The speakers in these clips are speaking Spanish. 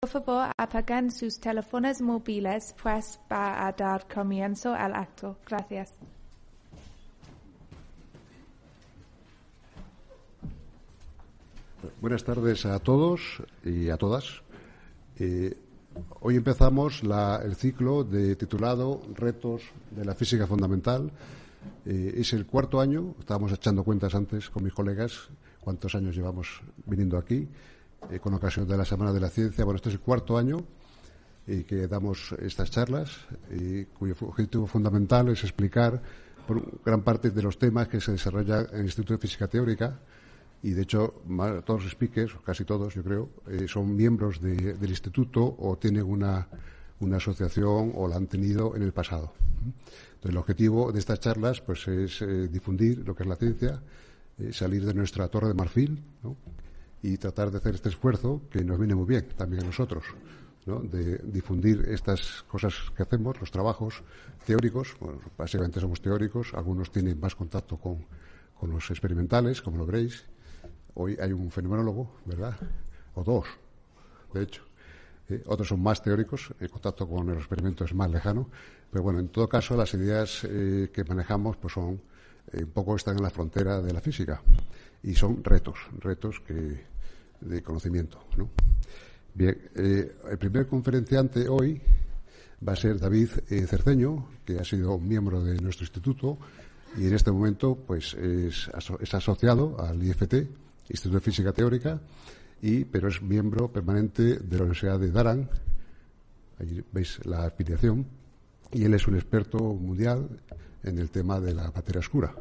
Por favor, apaguen sus teléfonos móviles, pues va a dar comienzo al acto. Gracias. Buenas tardes a todos y a todas. Eh, hoy empezamos el ciclo titulado Retos de la Física Fundamental. Eh, es el cuarto año, estábamos echando cuentas antes con mis colegas cuántos años llevamos viniendo aquí eh, con ocasión de la Semana de la Ciencia. Bueno, este es el cuarto año y que damos estas charlas, y cuyo objetivo fundamental es explicar por gran parte de los temas que se desarrollan en el Instituto de Física Teórica. Y de hecho, ma- todos los speakers, casi todos, yo creo, eh, son miembros de- del instituto o tienen una, una asociación o la han tenido en el pasado. Entonces, el objetivo de estas charlas pues, es eh, difundir lo que es la ciencia, eh, salir de nuestra torre de marfil ¿no? Y tratar de hacer este esfuerzo que nos viene muy bien también a nosotros, ¿no? de difundir estas cosas que hacemos, los trabajos teóricos. Bueno, básicamente somos teóricos, algunos tienen más contacto con, con los experimentales, como lo veréis. Hoy hay un fenomenólogo, ¿verdad? O dos, de hecho. Eh, otros son más teóricos, el contacto con el experimento es más lejano, pero bueno, en todo caso las ideas eh, que manejamos pues son eh, un poco están en la frontera de la física y son retos, retos que, de conocimiento, ¿no? Bien, eh, el primer conferenciante hoy va a ser David eh, Cerceño, que ha sido miembro de nuestro instituto y en este momento pues es, es asociado al IFT, Instituto de Física Teórica, y, pero es miembro permanente de la Universidad de Daran. Ahí veis la afiliación. Y él es un experto mundial en el tema de la materia oscura.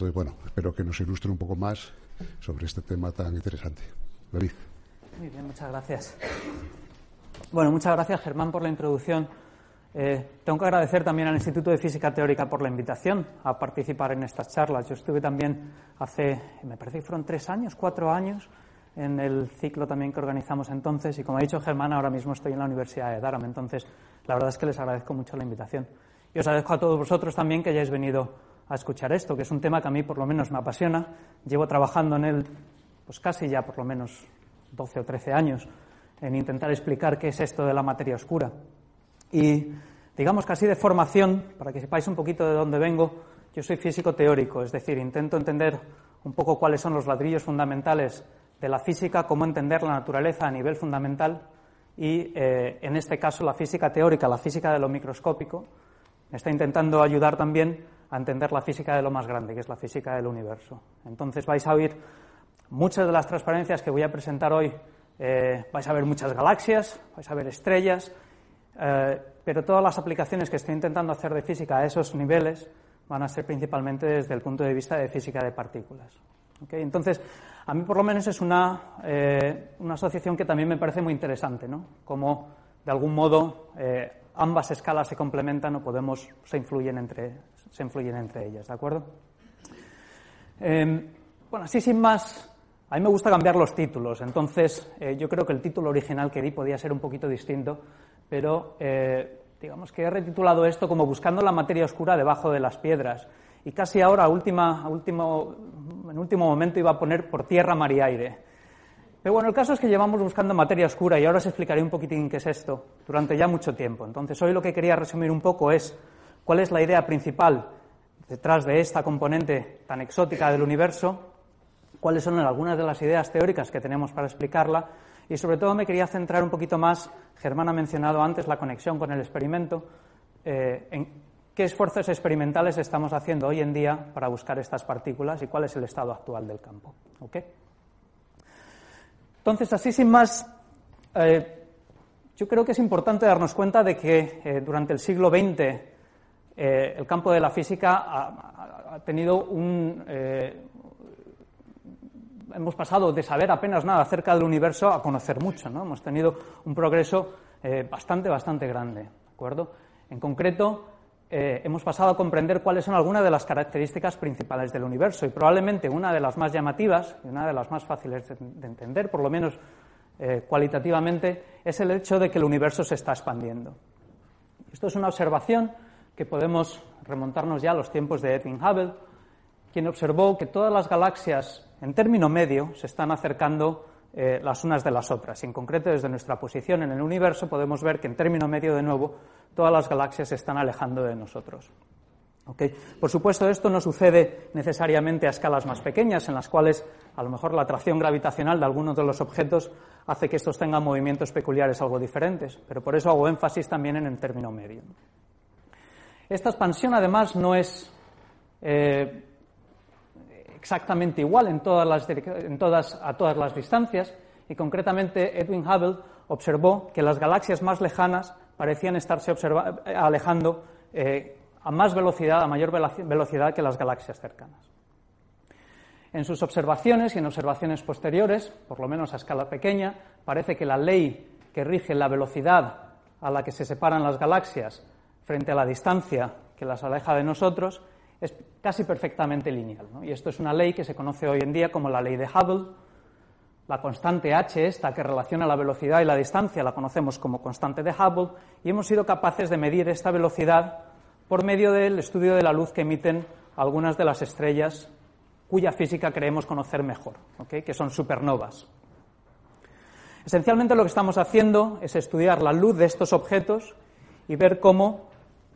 Entonces, bueno, espero que nos ilustre un poco más sobre este tema tan interesante. David. Muy bien, muchas gracias. Bueno, muchas gracias Germán por la introducción. Eh, tengo que agradecer también al Instituto de Física Teórica por la invitación a participar en estas charlas. Yo estuve también hace, me parece que fueron tres años, cuatro años, en el ciclo también que organizamos entonces. Y como ha dicho Germán, ahora mismo estoy en la Universidad de Durham. Entonces, la verdad es que les agradezco mucho la invitación. Y os agradezco a todos vosotros también que hayáis venido a escuchar esto, que es un tema que a mí por lo menos me apasiona. Llevo trabajando en él pues casi ya por lo menos 12 o 13 años en intentar explicar qué es esto de la materia oscura. Y digamos que así de formación, para que sepáis un poquito de dónde vengo, yo soy físico teórico, es decir, intento entender un poco cuáles son los ladrillos fundamentales de la física, cómo entender la naturaleza a nivel fundamental y, eh, en este caso, la física teórica, la física de lo microscópico, está intentando ayudar también a entender la física de lo más grande, que es la física del universo. Entonces vais a oír muchas de las transparencias que voy a presentar hoy, eh, vais a ver muchas galaxias, vais a ver estrellas, eh, pero todas las aplicaciones que estoy intentando hacer de física a esos niveles van a ser principalmente desde el punto de vista de física de partículas. ¿ok? Entonces, a mí por lo menos es una, eh, una asociación que también me parece muy interesante, ¿no? Como de algún modo eh, ambas escalas se complementan o podemos, se influyen entre, se influyen entre ellas, ¿de acuerdo? Eh, bueno, así sin más, a mí me gusta cambiar los títulos, entonces eh, yo creo que el título original que di podía ser un poquito distinto, pero eh, digamos que he retitulado esto como Buscando la materia oscura debajo de las piedras. Y casi ahora, a última, último, en último momento, iba a poner por tierra, mar y aire. Pero bueno, el caso es que llevamos buscando materia oscura y ahora os explicaré un poquitín qué es esto durante ya mucho tiempo. Entonces, hoy lo que quería resumir un poco es cuál es la idea principal detrás de esta componente tan exótica del universo, cuáles son algunas de las ideas teóricas que tenemos para explicarla y sobre todo me quería centrar un poquito más, Germán ha mencionado antes la conexión con el experimento, eh, en qué esfuerzos experimentales estamos haciendo hoy en día para buscar estas partículas y cuál es el estado actual del campo. ¿ok? Entonces, así sin más, eh, yo creo que es importante darnos cuenta de que eh, durante el siglo XX eh, el campo de la física ha, tenido un. eh, hemos pasado de saber apenas nada acerca del universo a conocer mucho, ¿no? Hemos tenido un progreso eh, bastante, bastante grande, ¿de acuerdo? En concreto, hemos pasado a comprender cuáles son algunas de las características principales del universo y probablemente una de las más llamativas y una de las más fáciles de, de entender, por lo menos cualitativamente, es el hecho de que el universo se está expandiendo. Esto es una observación que podemos remontarnos ya a los tiempos de Edwin Hubble, quien observó que todas las galaxias, en término medio, se están acercando eh, las unas de las otras. Y en concreto, desde nuestra posición en el universo, podemos ver que en término medio, de nuevo, todas las galaxias se están alejando de nosotros. Por supuesto, esto no sucede necesariamente a escalas más pequeñas, en las cuales a lo mejor la atracción gravitacional de algunos de los objetos hace que estos tengan movimientos peculiares algo diferentes, pero por eso hago énfasis también en el término medio. Esta expansión, además, no es eh, exactamente igual en todas las, a todas las distancias y concretamente Edwin Hubble observó que las galaxias más lejanas parecían estarse alejando eh, a más velocidad, a mayor velocidad que las galaxias cercanas. En sus observaciones y en observaciones posteriores, por lo menos a escala pequeña, parece que la ley que rige la velocidad a la que se separan las galaxias frente a la distancia que las aleja de nosotros es casi perfectamente lineal. Y esto es una ley que se conoce hoy en día como la ley de Hubble. La constante h, esta que relaciona la velocidad y la distancia, la conocemos como constante de Hubble, y hemos sido capaces de medir esta velocidad por medio del estudio de la luz que emiten algunas de las estrellas cuya física creemos conocer mejor, que son supernovas. Esencialmente lo que estamos haciendo es estudiar la luz de estos objetos y ver cómo,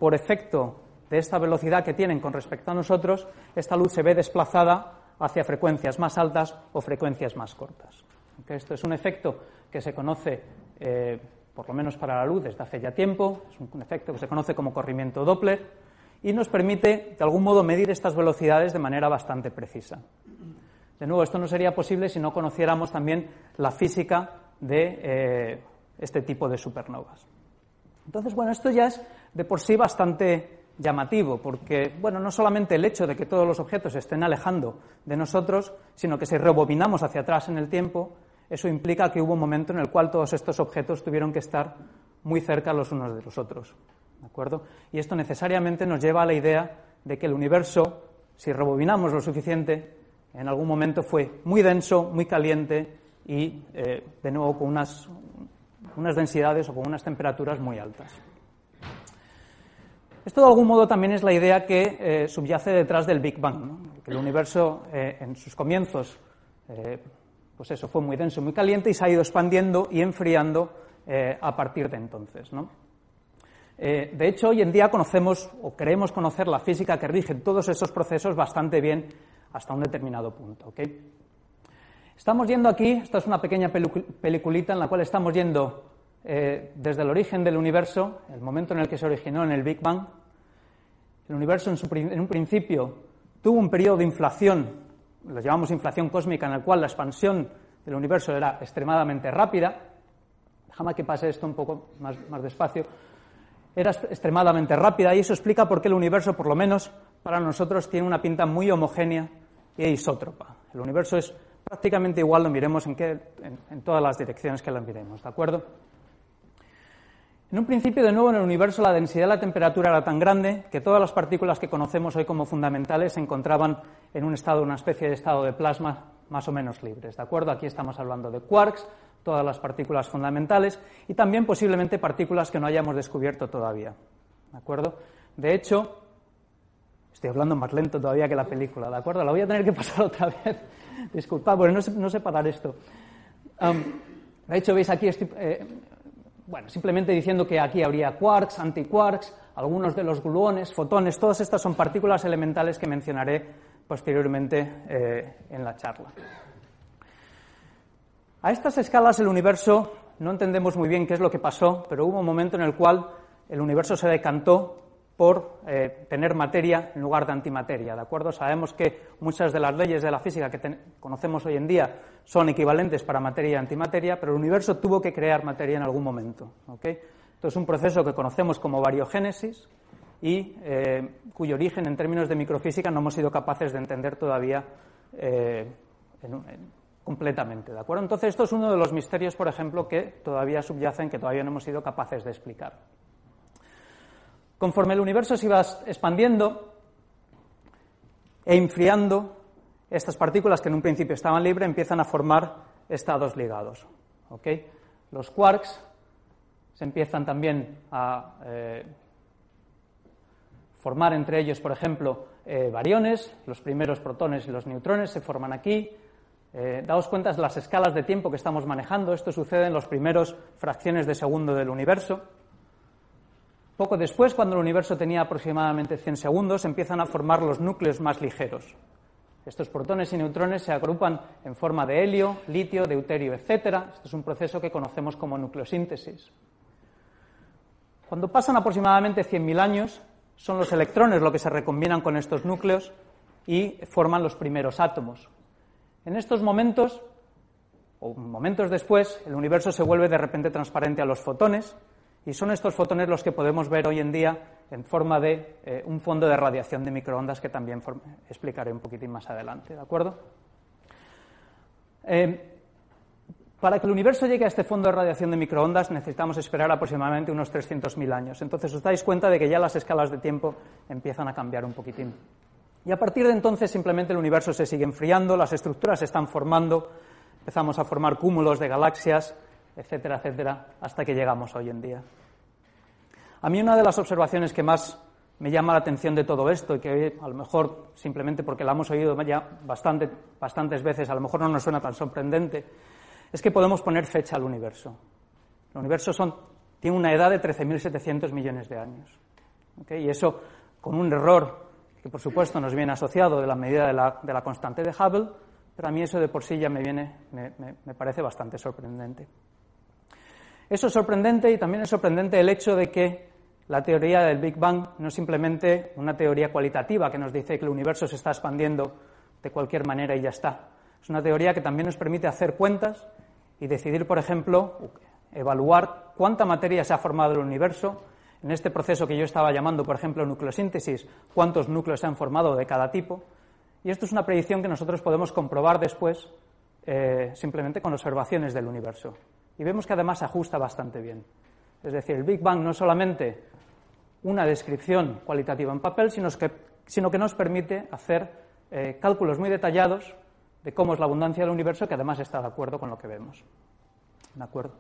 por efecto de esta velocidad que tienen con respecto a nosotros, esta luz se ve desplazada hacia frecuencias más altas o frecuencias más cortas. Esto es un efecto que se conoce, eh, por lo menos para la luz, desde hace ya tiempo, es un efecto que se conoce como corrimiento Doppler y nos permite, de algún modo, medir estas velocidades de manera bastante precisa. De nuevo, esto no sería posible si no conociéramos también la física de eh, este tipo de supernovas. Entonces, bueno, esto ya es de por sí bastante llamativo, porque, bueno, no solamente el hecho de que todos los objetos se estén alejando de nosotros, sino que si rebobinamos hacia atrás en el tiempo, eso implica que hubo un momento en el cual todos estos objetos tuvieron que estar muy cerca los unos de los otros. ¿De acuerdo? Y esto necesariamente nos lleva a la idea de que el universo, si rebobinamos lo suficiente, en algún momento fue muy denso, muy caliente y, eh, de nuevo, con unas, unas densidades o con unas temperaturas muy altas. Esto de algún modo también es la idea que eh, subyace detrás del Big Bang, que el universo eh, en sus comienzos, eh, pues eso, fue muy denso, muy caliente y se ha ido expandiendo y enfriando a partir de entonces. de hecho, hoy en día conocemos o creemos conocer la física que rige todos esos procesos bastante bien hasta un determinado punto. Estamos yendo aquí, esta es una pequeña peliculita en la cual estamos yendo eh, desde el origen del universo, el momento en el que se originó en el Big Bang, el universo en, un principio tuvo un periodo de inflación, lo llamamos inflación cósmica, en el cual la expansión del universo era extremadamente rápida. Déjame que pase esto un poco más, más despacio. Era extremadamente rápida y eso explica por qué el universo, por lo menos para nosotros, tiene una pinta muy homogénea e isótropa. El universo es prácticamente igual, lo miremos en, todas las direcciones que lo miremos, ¿de acuerdo? En un principio, de nuevo, en el universo la densidad de la temperatura era tan grande que todas las partículas que conocemos hoy como fundamentales se encontraban en un estado, una especie de estado de plasma más o menos libres. ¿De acuerdo? Aquí estamos hablando de quarks, todas las partículas fundamentales y también posiblemente partículas que no hayamos descubierto todavía. ¿De acuerdo? De hecho, estoy hablando más lento todavía que la película, ¿de acuerdo? La voy a tener que pasar otra vez. Disculpad, porque no sé, no sé parar esto. de hecho, veis aquí, eh, bueno, simplemente diciendo que aquí habría quarks, antiquarks, algunos de los gluones, fotones, todas estas son partículas elementales que mencionaré posteriormente eh, en la charla. A estas escalas el universo no entendemos muy bien qué es lo que pasó, pero hubo un momento en el cual el universo se decantó por eh, tener materia en lugar de antimateria, ¿de acuerdo? Sabemos que muchas de las leyes de la física que conocemos hoy en día son equivalentes para materia y antimateria, pero el universo tuvo que crear materia en algún momento, ¿ok? Esto es un proceso que conocemos como variogénesis y eh, cuyo origen en términos de microfísica no hemos sido capaces de entender todavía eh, completamente, ¿de acuerdo? Entonces esto es uno de los misterios, por ejemplo, que todavía subyacen, que todavía no hemos sido capaces de explicar. Conforme el universo se iba expandiendo e enfriando, estas partículas que en un principio estaban libres empiezan a formar estados ligados. Los quarks se empiezan también a eh, formar entre ellos, por ejemplo, eh, variones, los primeros protones y los neutrones se forman aquí, Eh, daos cuenta de las escalas de tiempo que estamos manejando. Esto sucede en los primeros fracciones de segundo del universo. Poco después, cuando el universo tenía aproximadamente 100 segundos, empiezan a formar los núcleos más ligeros. Estos protones y neutrones se agrupan en forma de helio, litio, deuterio, etc. Este es un proceso que conocemos como nucleosíntesis. Cuando pasan aproximadamente 100.000 años, son los electrones los que se recombinan con estos núcleos y forman los primeros átomos. En estos momentos, o momentos después, el universo se vuelve de repente transparente a los fotones y son estos fotones los que podemos ver hoy en día en forma de eh, un fondo de radiación de microondas que también explicaré un poquitín más adelante, ¿de acuerdo? Eh, para que el universo llegue a este fondo de radiación de microondas necesitamos esperar aproximadamente unos 300.000 años. Entonces os dais cuenta de que ya las escalas de tiempo empiezan a cambiar un poquitín. Y a partir de entonces simplemente el universo se sigue enfriando, las estructuras se están formando, empezamos a formar cúmulos de galaxias, etcétera, etcétera, hasta que llegamos hoy en día. A mí una de las observaciones que más me llama la atención de todo esto y que a lo mejor simplemente porque la hemos oído ya bastante, bastantes veces, a lo mejor no nos suena tan sorprendente, es que podemos poner fecha al universo. El universo tiene una edad de 13.700 millones de años. Y eso, con un error que por supuesto nos viene asociado de la medida de la, constante de Hubble, pero a mí eso de por sí ya me, viene, me parece bastante sorprendente. Eso es sorprendente y también es sorprendente el hecho de que la teoría del Big Bang no es simplemente una teoría cualitativa que nos dice que el universo se está expandiendo de cualquier manera y ya está. Es una teoría que también nos permite hacer cuentas y decidir, por ejemplo, evaluar cuánta materia se ha formado en el universo. En este proceso que yo estaba llamando, por ejemplo, nucleosíntesis, cuántos núcleos se han formado de cada tipo. Y esto es una predicción que nosotros podemos comprobar después eh, simplemente con observaciones del universo. Y vemos que además se ajusta bastante bien. Es decir, el Big Bang no es solamente una descripción cualitativa en papel, sino que, sino que nos permite hacer eh, cálculos muy detallados de cómo es la abundancia del universo, que además está de acuerdo con lo que vemos. ¿De acuerdo?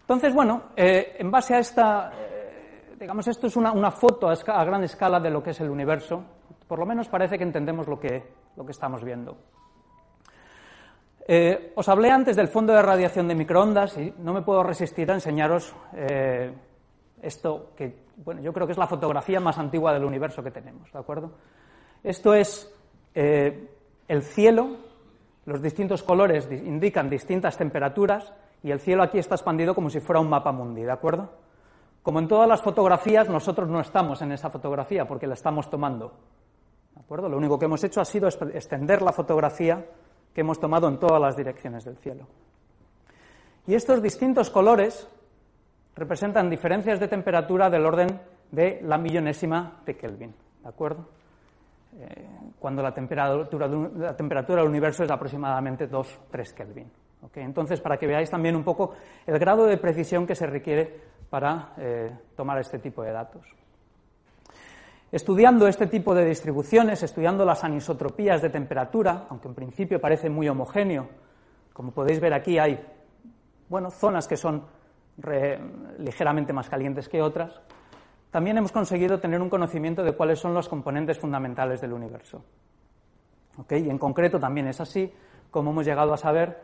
Entonces, bueno, eh, en base a esta, eh, digamos, esto es una, foto a, gran escala de lo que es el universo. Por lo menos parece que entendemos lo que, lo que estamos viendo. Eh, os hablé antes del fondo de radiación de microondas y no me puedo resistir a enseñaros esto que, bueno, yo creo que es la fotografía más antigua del universo que tenemos, ¿de acuerdo? Esto es el cielo, los distintos colores indican distintas temperaturas y el cielo aquí está expandido como si fuera un mapa mundi, ¿de acuerdo? Como en todas las fotografías, nosotros no estamos en esa fotografía porque la estamos tomando. ¿De acuerdo? Lo único que hemos hecho ha sido extender la fotografía que hemos tomado en todas las direcciones del cielo. Y estos distintos colores representan diferencias de temperatura del orden de la millonésima de Kelvin. ¿De acuerdo? Eh, cuando la temperatura, del universo es aproximadamente 2-3 Kelvin. Entonces, para que veáis también un poco el grado de precisión que se requiere para eh, tomar este tipo de datos. Estudiando este tipo de distribuciones, estudiando las anisotropías de temperatura, aunque en principio parece muy homogéneo, como podéis ver aquí hay bueno, zonas que son ligeramente más calientes que otras, también hemos conseguido tener un conocimiento de cuáles son los componentes fundamentales del universo. Y en concreto también es así como hemos llegado a saber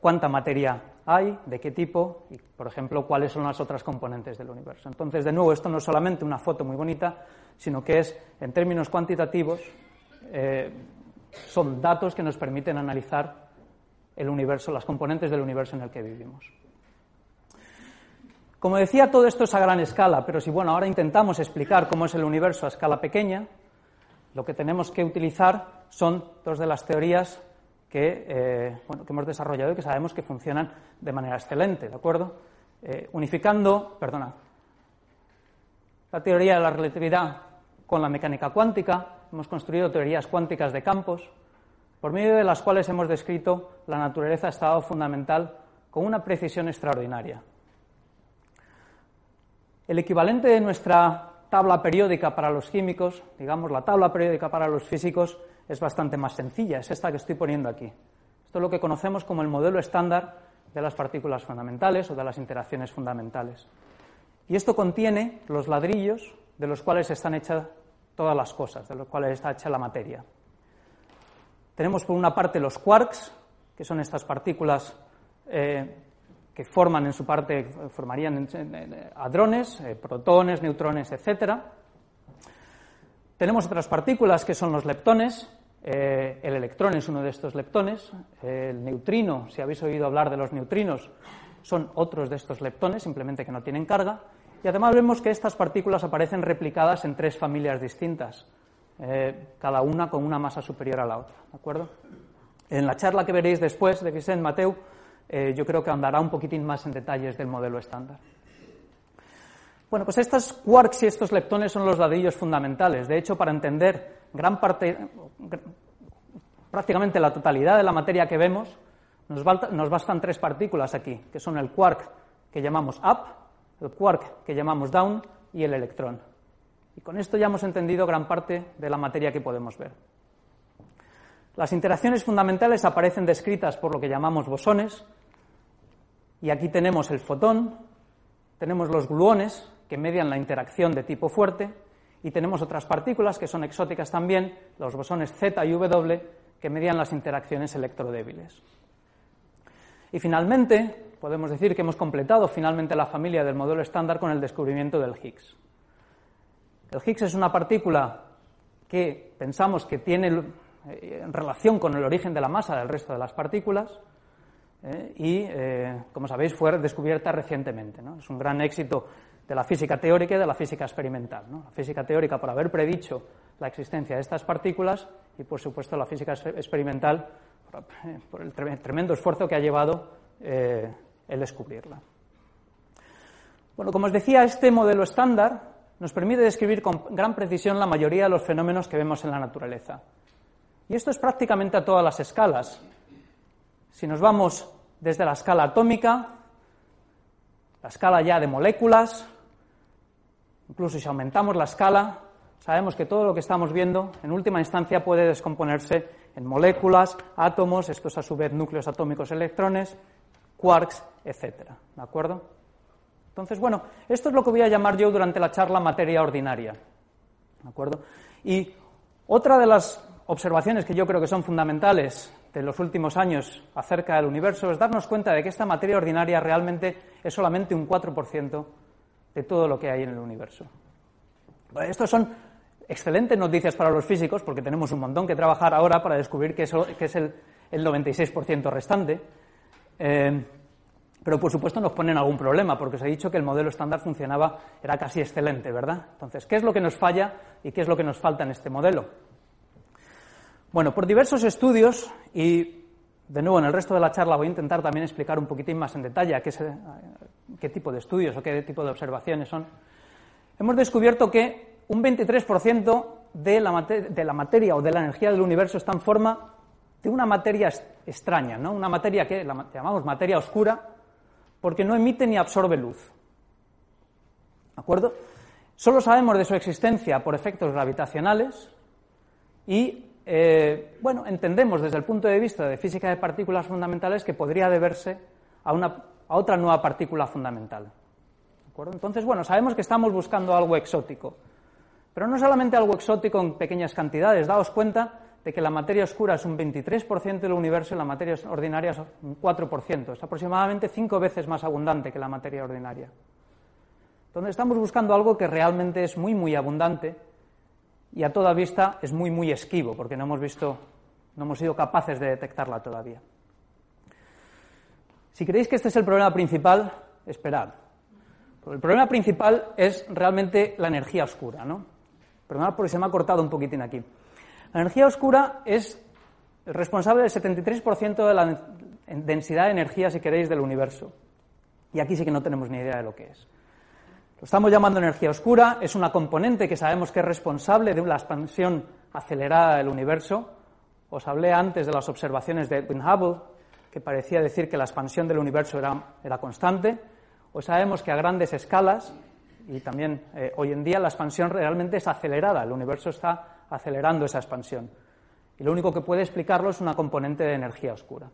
cuánta materia hay, de qué tipo y, por ejemplo, cuáles son las otras componentes del universo. Entonces, de nuevo, esto no es solamente una foto muy bonita, sino que es, en términos cuantitativos, eh, son datos que nos permiten analizar el universo, las componentes del universo en el que vivimos. Como decía, todo esto es a gran escala, pero si bueno, ahora intentamos explicar cómo es el universo a escala pequeña, lo que tenemos que utilizar son dos de las teorías que, eh, que hemos desarrollado y que sabemos que funcionan de manera excelente, ¿de acuerdo? Eh, unificando, perdona, la teoría de la relatividad con la mecánica cuántica, hemos construido teorías cuánticas de campos, por medio de las cuales hemos descrito la naturaleza-estado fundamental con una precisión extraordinaria. El equivalente de nuestra tabla periódica para los químicos, digamos, la tabla periódica para los físicos, es bastante más sencilla, es esta que estoy poniendo aquí. Esto es lo que conocemos como el modelo estándar de las partículas fundamentales o de las interacciones fundamentales. Y esto contiene los ladrillos de los cuales están hechas todas las cosas, de los cuales está hecha la materia. Tenemos por una parte los quarks, que son estas partículas eh, que forman en su parte, formarían hadrones, eh, protones, neutrones, etc. Tenemos otras partículas que son los leptones. Eh, el electrón es uno de estos leptones. el neutrino, si habéis oído hablar de los neutrinos, son otros de estos leptones, simplemente que no tienen carga. Y además vemos que estas partículas aparecen replicadas en tres familias distintas, cada una con una masa superior a la otra. ¿De acuerdo? En la charla que veréis después de Vicente Mateu, eh, yo creo que andará un poquitín más en detalles del modelo estándar. Bueno, pues estos quarks y estos leptones son los ladrillos fundamentales. De hecho, para entender gran parte, prácticamente la totalidad de la materia que vemos, nos, bastan tres partículas aquí, que son el quark que llamamos up, el quark que llamamos down y el electrón. Y con esto ya hemos entendido gran parte de la materia que podemos ver. Las interacciones fundamentales aparecen descritas por lo que llamamos bosones, y aquí tenemos el fotón, tenemos los gluones, que median la interacción de tipo fuerte, y tenemos otras partículas que son exóticas también, los bosones Z y W, que median las interacciones electrodébiles. Y finalmente, podemos decir que hemos completado finalmente la familia del modelo estándar con el descubrimiento del Higgs. El Higgs es una partícula que pensamos que tiene eh, relación con el origen de la masa del resto de las partículas eh, y, eh, como sabéis, fue descubierta recientemente. Es un gran éxito de la física teórica y de la física experimental. La física teórica por haber predicho la existencia de estas partículas y, por supuesto, la física experimental por, el tremendo esfuerzo que ha llevado el descubrirla. Bueno, como os decía, este modelo estándar nos permite describir con gran precisión la mayoría de los fenómenos que vemos en la naturaleza. Y esto es prácticamente a todas las escalas. Si nos vamos desde la escala atómica, la escala ya de moléculas, incluso si aumentamos la escala, sabemos que todo lo que estamos viendo en última instancia puede descomponerse en moléculas, átomos, estos a su vez núcleos atómicos, electrones, quarks, etcétera. ¿De acuerdo? Entonces, bueno, esto es lo que voy a llamar yo durante la charla materia ordinaria. ¿De acuerdo? Y otra de las observaciones que yo creo que son fundamentales de los últimos años acerca del universo es darnos cuenta de que esta materia ordinaria realmente es solamente un 4% de todo lo que hay en el universo. Estos son excelentes noticias para los físicos porque tenemos un montón que trabajar ahora para descubrir qué es, el, 96% restante. Eh, pero por supuesto nos ponen algún problema, porque os he dicho que el modelo estándar funcionaba, era casi excelente, ¿verdad? Entonces, ¿qué es lo que nos falla y qué es lo que nos falta en este modelo? Bueno, por diversos estudios, y de nuevo en el resto de la charla voy a intentar también explicar un poquitín más en detalle qué, qué tipo de estudios o qué tipo de observaciones son, hemos descubierto que un 23% de la, de materia o de la energía del universo está en forma de una materia extraña, ¿no? una materia que la llamamos materia oscura, porque no emite ni absorbe luz. ¿De acuerdo? Solo sabemos de su existencia por efectos gravitacionales y eh, bueno, entendemos desde el punto de vista de física de partículas fundamentales que podría deberse a, una, a otra nueva partícula fundamental. Entonces, bueno, sabemos que estamos buscando algo exótico, pero no solamente algo exótico en pequeñas cantidades. Daos cuenta de que la materia oscura es un 23% del universo y la materia ordinaria es un 4%. Es aproximadamente cinco veces más abundante que la materia ordinaria. Entonces, estamos buscando algo que realmente es muy, muy abundante y a toda vista es muy, muy esquivo, porque no hemos visto, no hemos sido capaces de detectarla todavía. Si creéis que este es el problema principal, esperad. el problema principal es realmente la energía oscura, ¿no? Perdonad porque se me ha cortado un poquitín aquí. La energía oscura es responsable del 73% de la densidad de energía, si queréis, del universo. Y aquí sí que no tenemos ni idea de lo que es. Lo estamos llamando energía oscura, es una componente que sabemos que es responsable de la expansión acelerada del universo. Os hablé antes de las observaciones de Edwin Hubble, que parecía decir que la expansión del universo era, constante. Hoy sabemos que a grandes escalas, y también eh, hoy en día, la expansión realmente es acelerada, el universo está acelerando esa expansión. Y lo único que puede explicarlo es una componente de energía oscura.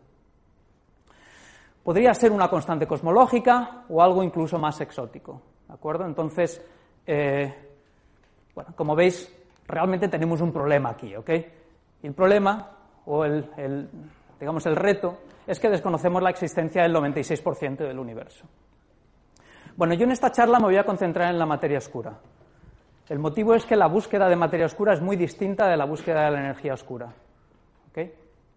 Podría ser una constante cosmológica o algo incluso más exótico. ¿De acuerdo? Entonces, eh, bueno, como veis, realmente tenemos un problema aquí, ¿ok? Y el problema, o el, digamos, el reto es que desconocemos la existencia del 96% del universo. Bueno, yo en esta charla me voy a concentrar en la materia oscura. El motivo es que la búsqueda de materia oscura es muy distinta de la búsqueda de la energía oscura.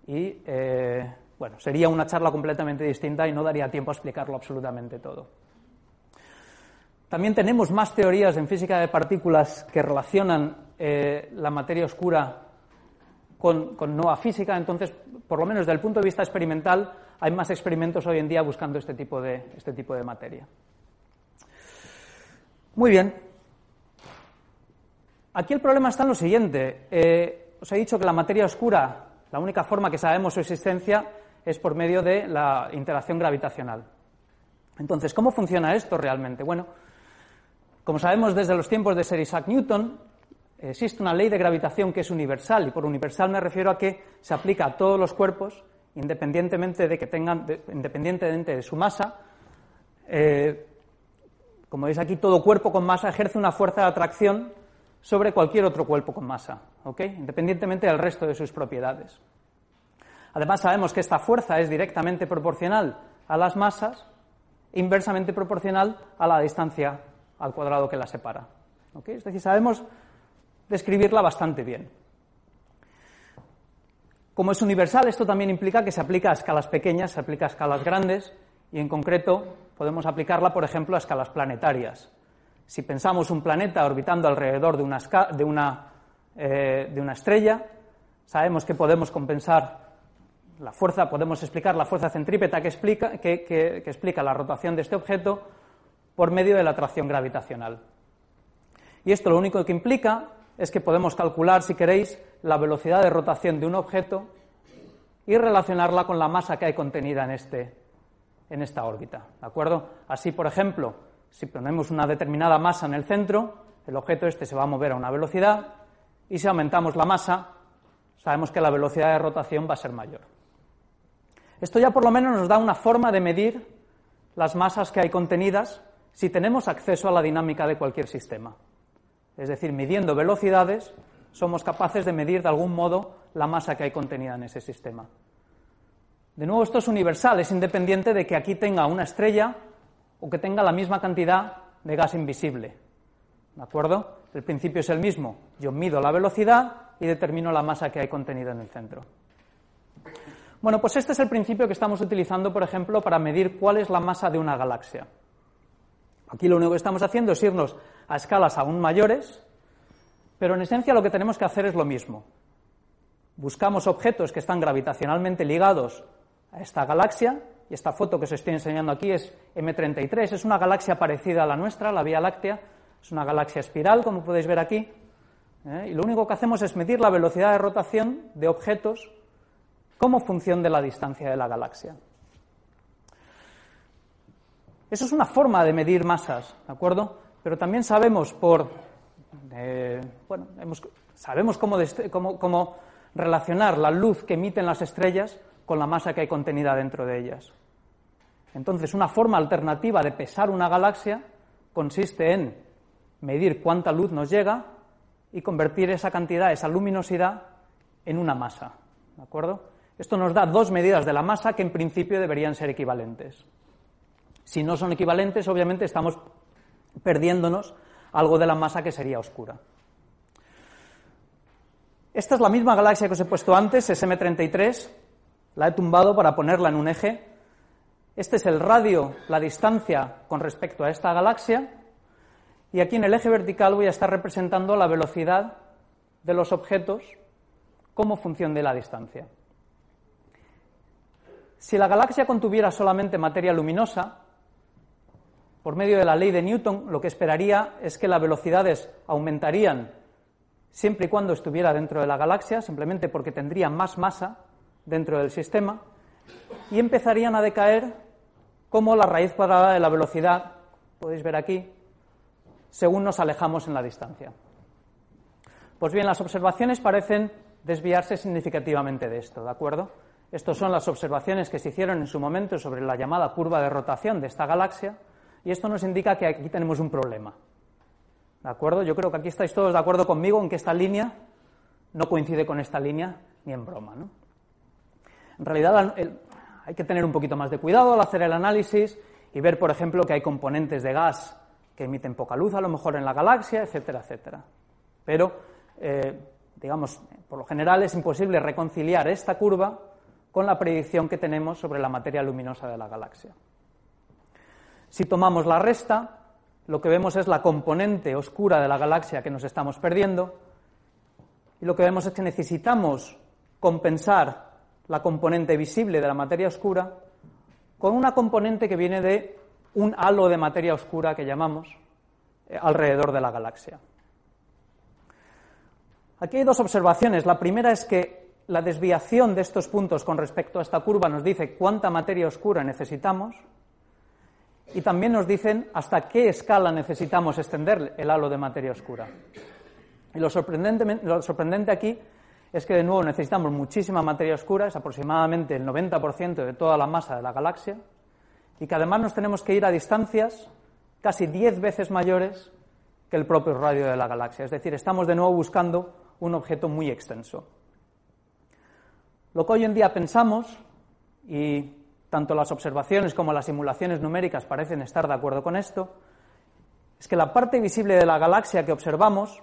Y, eh, bueno, sería una charla completamente distinta y no daría tiempo a explicarlo absolutamente todo. También tenemos más teorías en física de partículas que relacionan eh, la materia oscura con, con nueva física, entonces, por lo menos desde el punto de vista experimental, hay más experimentos hoy en día buscando este tipo de, este tipo de materia. Muy bien. Aquí el problema está en lo siguiente. Eh, os he dicho que la materia oscura, la única forma que sabemos su existencia es por medio de la interacción gravitacional. Entonces, ¿cómo funciona esto realmente? Bueno, como sabemos desde los tiempos de Sir Isaac Newton, existe una ley de gravitación que es universal, y por universal me refiero a que se aplica a todos los cuerpos, independientemente de que tengan, independientemente de su masa. Eh, como veis aquí, todo cuerpo con masa ejerce una fuerza de atracción sobre cualquier otro cuerpo con masa, independientemente del resto de sus propiedades. Además, sabemos que esta fuerza es directamente proporcional a las masas, inversamente proporcional a la distancia al cuadrado que la separa. Es decir, sabemos describirla bastante bien. Como es universal, esto también implica que se aplica a escalas pequeñas, se aplica a escalas grandes y en concreto podemos aplicarla, por ejemplo, a escalas planetarias. Si pensamos un planeta orbitando alrededor eh, de una estrella, sabemos que podemos compensar la fuerza, podemos explicar la fuerza centrípeta que explica, que explica la rotación de este objeto por medio de la atracción gravitacional. Y esto lo único que implica es que podemos calcular, si queréis, la velocidad de rotación de un objeto y relacionarla con la masa que hay contenida en, este, en esta órbita. ¿De acuerdo? Así, por ejemplo, si ponemos una determinada masa en el centro, el objeto este se va a mover a una velocidad y si aumentamos la masa, sabemos que la velocidad de rotación va a ser mayor. Esto ya por lo menos nos da una forma de medir las masas que hay contenidas si tenemos acceso a la dinámica de cualquier sistema. Es decir, midiendo velocidades, somos capaces de medir de algún modo la masa que hay contenida en ese sistema. De nuevo, esto es universal, es independiente de que aquí tenga una estrella o que tenga la misma cantidad de gas invisible. ¿De acuerdo? El principio es el mismo. Yo mido la velocidad y determino la masa que hay contenida en el centro. Bueno, pues este es el principio que estamos utilizando, por ejemplo, para medir cuál es la masa de una galaxia. Aquí lo único que estamos haciendo es irnos a escalas aún mayores, pero en esencia lo que tenemos que hacer es lo mismo. Buscamos objetos que están gravitacionalmente ligados a esta galaxia, y esta foto que os estoy enseñando aquí es M33, es una galaxia parecida a la nuestra, la Vía Láctea, es una galaxia espiral, como podéis ver aquí, ¿eh? y lo único que hacemos es medir la velocidad de rotación de objetos como función de la distancia de la galaxia. Eso es una forma de medir masas, ¿de acuerdo? Pero también sabemos por, eh, bueno, sabemos cómo, cómo relacionar la luz que emiten las estrellas con la masa que hay contenida dentro de ellas. Entonces, una forma alternativa de pesar una galaxia consiste en medir cuánta luz nos llega y convertir esa cantidad, esa luminosidad, en una masa. ¿De acuerdo? Esto nos da dos medidas de la masa que en principio deberían ser equivalentes. Si no son equivalentes, obviamente estamos perdiéndonos algo de la masa que sería oscura. Esta es la misma galaxia que os he puesto antes, SM33. La he tumbado para ponerla en un eje. Este es el radio, la distancia con respecto a esta galaxia. Y aquí en el eje vertical voy a estar representando la velocidad de los objetos como función de la distancia. Si la galaxia contuviera solamente materia luminosa, por medio de la ley de Newton, lo que esperaría es que las velocidades aumentarían siempre y cuando estuviera dentro de la galaxia, simplemente porque tendría más masa dentro del sistema, y empezarían a decaer como la raíz cuadrada de la velocidad, podéis ver aquí, según nos alejamos en la distancia. Pues bien, las observaciones parecen desviarse significativamente de esto, ¿de acuerdo? Estas son las observaciones que se hicieron en su momento sobre la llamada curva de rotación de esta galaxia, y esto nos indica que aquí tenemos un problema. ¿De acuerdo? Yo creo que aquí estáis todos de acuerdo conmigo en que esta línea no coincide con esta línea ni en broma. ¿no? En realidad hay que tener un poquito más de cuidado al hacer el análisis y ver, por ejemplo, que hay componentes de gas que emiten poca luz a lo mejor en la galaxia, etcétera, etcétera. Pero, eh, digamos, por lo general es imposible reconciliar esta curva con la predicción que tenemos sobre la materia luminosa de la galaxia. Si tomamos la resta, lo que vemos es la componente oscura de la galaxia que nos estamos perdiendo y lo que vemos es que necesitamos compensar la componente visible de la materia oscura con una componente que viene de un halo de materia oscura que llamamos eh, alrededor de la galaxia. Aquí hay dos observaciones. La primera es que la desviación de estos puntos con respecto a esta curva nos dice cuánta materia oscura necesitamos y también nos dicen hasta qué escala necesitamos extender el halo de materia oscura. Y lo sorprendente, lo sorprendente aquí es que de nuevo necesitamos muchísima materia oscura, es aproximadamente el 90% de toda la masa de la galaxia, y que además nos tenemos que ir a distancias casi 10 veces mayores que el propio radio de la galaxia. Es decir, estamos de nuevo buscando un objeto muy extenso. Lo que hoy en día pensamos, y tanto las observaciones como las simulaciones numéricas parecen estar de acuerdo con esto, es que la parte visible de la galaxia que observamos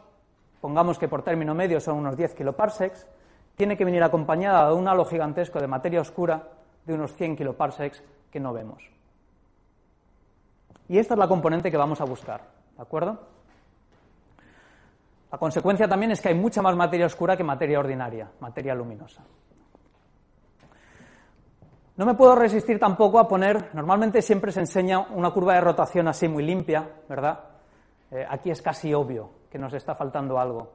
pongamos que por término medio son unos 10 kiloparsecs, tiene que venir acompañada de un halo gigantesco de materia oscura de unos 100 kiloparsecs que no vemos. Y esta es la componente que vamos a buscar, ¿de acuerdo? La consecuencia también es que hay mucha más materia oscura que materia ordinaria, materia luminosa. No me puedo resistir tampoco a poner, normalmente siempre se enseña una curva de rotación así muy limpia, ¿verdad? Eh, aquí es casi obvio que nos está faltando algo.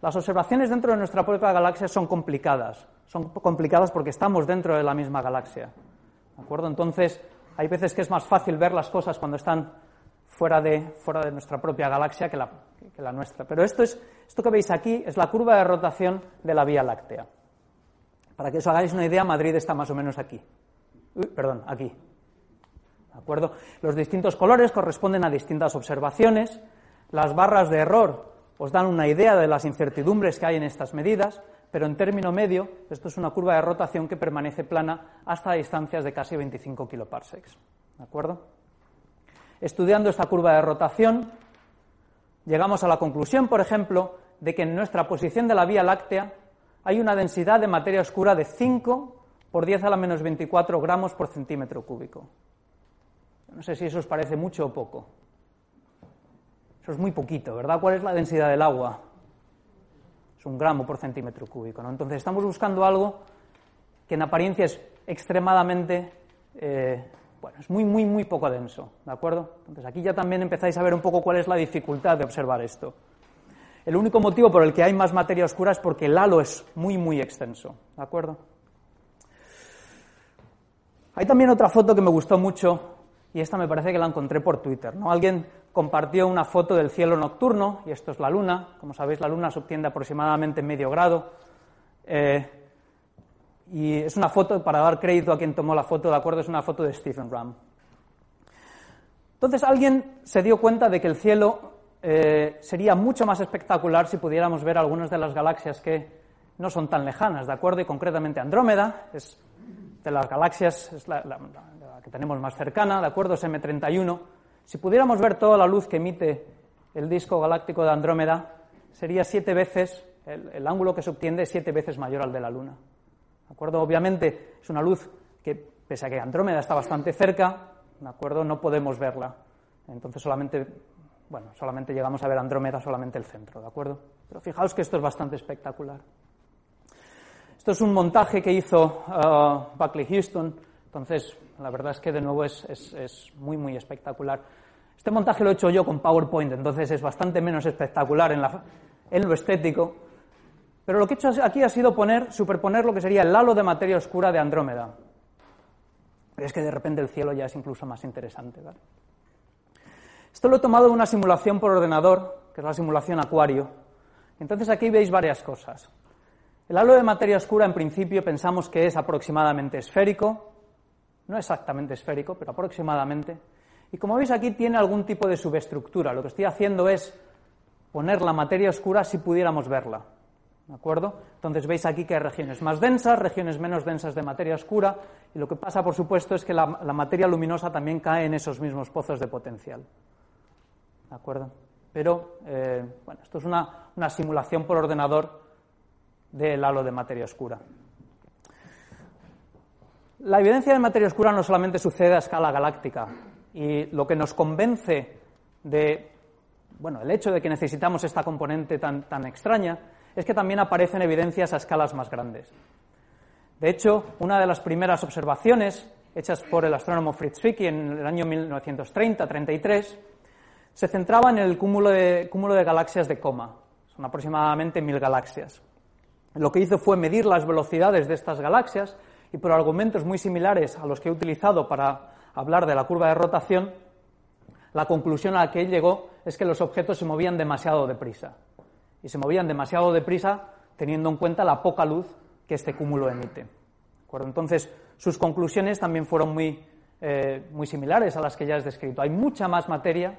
Las observaciones dentro de nuestra propia galaxia son complicadas. Son complicadas porque estamos dentro de la misma galaxia. ¿De acuerdo? Entonces, hay veces que es más fácil ver las cosas cuando están fuera de, fuera de nuestra propia galaxia que la, que la nuestra. Pero esto, es, esto que veis aquí es la curva de rotación de la Vía Láctea. Para que os hagáis una idea, Madrid está más o menos aquí. perdón, aquí. ¿De acuerdo? Los distintos colores corresponden a distintas observaciones. Las barras de error os dan una idea de las incertidumbres que hay en estas medidas, pero en término medio, esto es una curva de rotación que permanece plana hasta distancias de casi 25 kiloparsecs. ¿De acuerdo? Estudiando esta curva de rotación, llegamos a la conclusión, por ejemplo, de que en nuestra posición de la Vía Láctea hay una densidad de materia oscura de 5 por 10 a la menos 24 gramos por centímetro cúbico. No sé si eso os parece mucho o poco. Eso es muy poquito, ¿verdad? ¿Cuál es la densidad del agua? Es un gramo por centímetro cúbico, ¿no? Entonces estamos buscando algo que en apariencia es extremadamente, eh, bueno, es muy, muy, muy poco denso, ¿de acuerdo? Entonces aquí ya también empezáis a ver un poco cuál es la dificultad de observar esto. El único motivo por el que hay más materia oscura es porque el halo es muy, muy extenso, ¿de acuerdo? Hay también otra foto que me gustó mucho y esta me parece que la encontré por Twitter. ¿no? Alguien compartió una foto del cielo nocturno, y esto es la luna. Como sabéis, la luna se obtiene aproximadamente medio grado. Eh, y es una foto, para dar crédito a quien tomó la foto, de acuerdo, es una foto de Stephen Ram. Entonces alguien se dio cuenta de que el cielo eh, sería mucho más espectacular si pudiéramos ver algunas de las galaxias que no son tan lejanas, ¿de acuerdo? Y concretamente Andrómeda es de las galaxias, es la, que tenemos más cercana, ¿de acuerdo? Es M31. Si pudiéramos ver toda la luz que emite el disco galáctico de Andrómeda, sería siete veces, el, ángulo que se obtiene es siete veces mayor al de la Luna. ¿De acuerdo? Obviamente es una luz que, pese a que Andrómeda está bastante cerca, ¿de acuerdo? No podemos verla. Entonces solamente, bueno, solamente llegamos a ver Andrómeda, solamente el centro, ¿de acuerdo? Pero fijaos que esto es bastante espectacular. Esto es un montaje que hizo uh, Buckley Houston, entonces la verdad es que de nuevo es, muy, muy espectacular. Este montaje lo he hecho yo con PowerPoint, entonces es bastante menos espectacular en, en lo estético, pero lo que he hecho aquí ha sido poner, superponer lo que sería el halo de materia oscura de Andrómeda. Es que de repente el cielo ya es incluso más interesante. Esto lo he tomado de una simulación por ordenador, que es la simulación Acuario. Entonces aquí veis varias cosas. El halo de materia oscura, en principio, pensamos que es aproximadamente esférico, no exactamente esférico, pero aproximadamente. Y como veis aquí tiene algún tipo de subestructura. Lo que estoy haciendo es poner la materia oscura si pudiéramos verla. ¿De acuerdo? Entonces veis aquí que hay regiones más densas, regiones menos densas de materia oscura, y lo que pasa, por supuesto, es que la, materia luminosa también cae en esos mismos pozos de potencial. ¿De acuerdo? Pero, eh, bueno, esto es una, una simulación por ordenador del halo de materia oscura. La evidencia de materia oscura no solamente sucede a escala galáctica, y lo que nos convence de, bueno, el hecho de que necesitamos esta componente tan, tan extraña es que también aparecen evidencias a escalas más grandes. De hecho, una de las primeras observaciones hechas por el astrónomo Fritz Zwicky en el año 1930-33 se centraba en el cúmulo de, cúmulo de galaxias de coma. Son aproximadamente mil galaxias. Lo que hizo fue medir las velocidades de estas galaxias y por argumentos muy similares a los que he utilizado para hablar de la curva de rotación, la conclusión a la que él llegó es que los objetos se movían demasiado deprisa y se movían demasiado deprisa teniendo en cuenta la poca luz que este cúmulo emite. Entonces, sus conclusiones también fueron muy, eh, muy similares a las que ya he descrito. Hay mucha más materia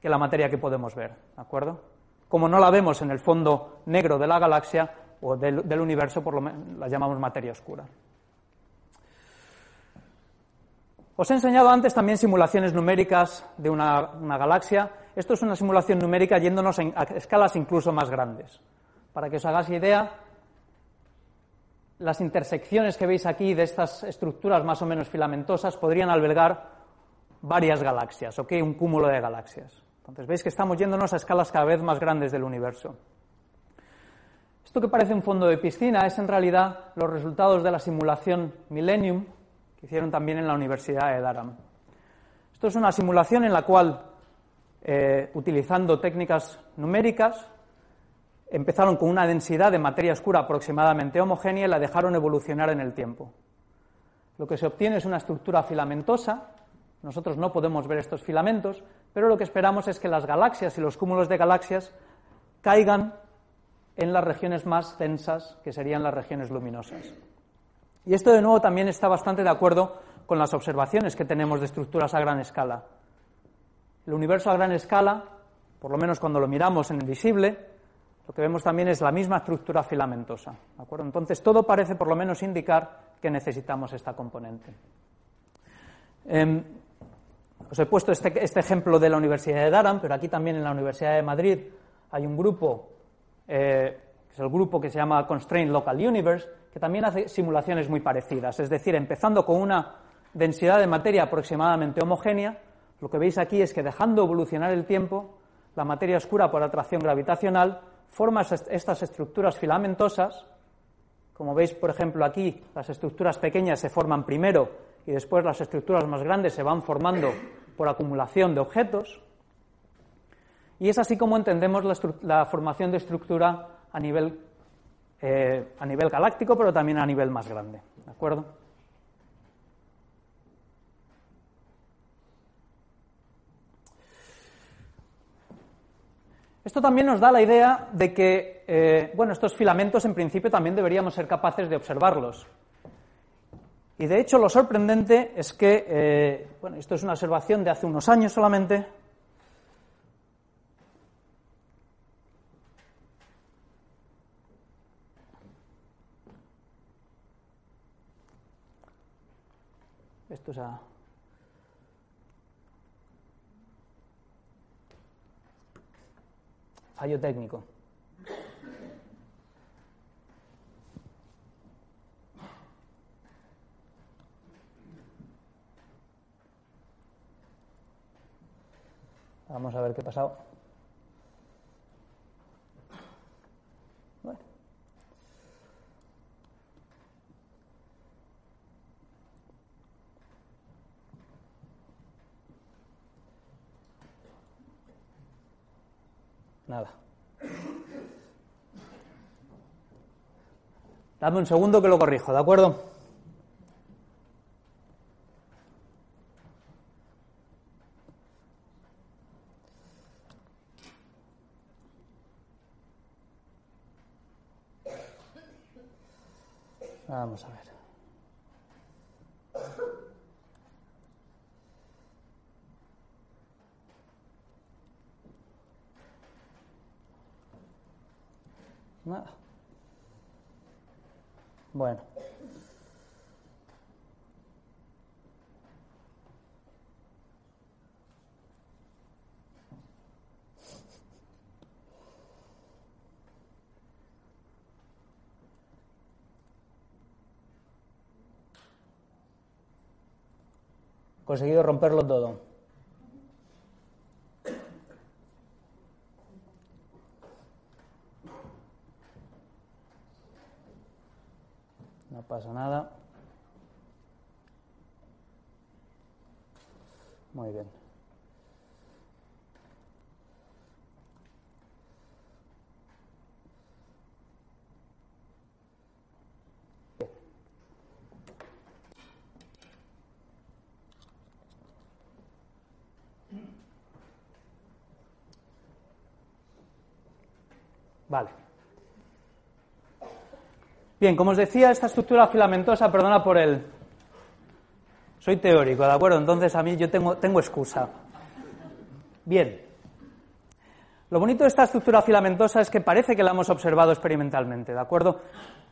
que la materia que podemos ver. ¿de acuerdo? Como no la vemos en el fondo negro de la galaxia o del, universo, por lo menos la llamamos materia oscura. Os he enseñado antes también simulaciones numéricas de una, galaxia. Esto es una simulación numérica yéndonos a escalas incluso más grandes. Para que os hagáis idea, las intersecciones que veis aquí de estas estructuras más o menos filamentosas podrían albergar varias galaxias, ¿ok? Un cúmulo de galaxias. Entonces veis que estamos yéndonos a escalas cada vez más grandes del universo. Esto que parece un fondo de piscina es en realidad los resultados de la simulación Millennium que hicieron también en la Universidad de Durham. Esto es una simulación en la cual, eh, utilizando técnicas numéricas, empezaron con una densidad de materia oscura aproximadamente homogénea y la dejaron evolucionar en el tiempo. Lo que se obtiene es una estructura filamentosa. Nosotros no podemos ver estos filamentos, pero lo que esperamos es que las galaxias y los cúmulos de galaxias caigan en las regiones más densas, que serían las regiones luminosas. Y esto de nuevo también está bastante de acuerdo con las observaciones que tenemos de estructuras a gran escala. El universo a gran escala, por lo menos cuando lo miramos en el visible, lo que vemos también es la misma estructura filamentosa. acuerdo? Entonces todo parece por lo menos indicar que necesitamos esta componente. Em, os he puesto este, este, ejemplo de la Universidad de Durham, pero aquí también en la Universidad de Madrid hay un grupo, eh, que es el grupo que se llama Constraint Local Universe, que también hace simulaciones muy parecidas. Es decir, empezando con una densidad de materia aproximadamente homogénea, lo que veis aquí es que dejando evolucionar el tiempo, la materia oscura por atracción gravitacional forma estas estructuras filamentosas. Como veis, por ejemplo, aquí las estructuras pequeñas se forman primero y después las estructuras más grandes se van formando por acumulación de objetos. Y es así como entendemos la, formación de estructura a nivel eh, a nivel galáctico, pero también a nivel más grande. ¿De acuerdo? Esto también nos da la idea de que, eh, bueno, estos filamentos en principio también deberíamos ser capaces de observarlos. Y de hecho lo sorprendente es que, eh, bueno, esto es una observación de hace unos años solamente, Fallo técnico. Vamos a ver qué ha pasado. Nada. Dame un segundo que lo corrijo, ¿de acuerdo? Vamos a ver. nada. Bueno. Conseguido romperlo todo. No pasa nada. Muy bien. Vale. Bien, como os decía, esta estructura filamentosa, perdona por el... Soy teórico, ¿de acuerdo? Entonces a mí yo tengo, tengo excusa. Bien. Lo bonito de esta estructura filamentosa es que parece que la hemos observado experimentalmente, ¿de acuerdo?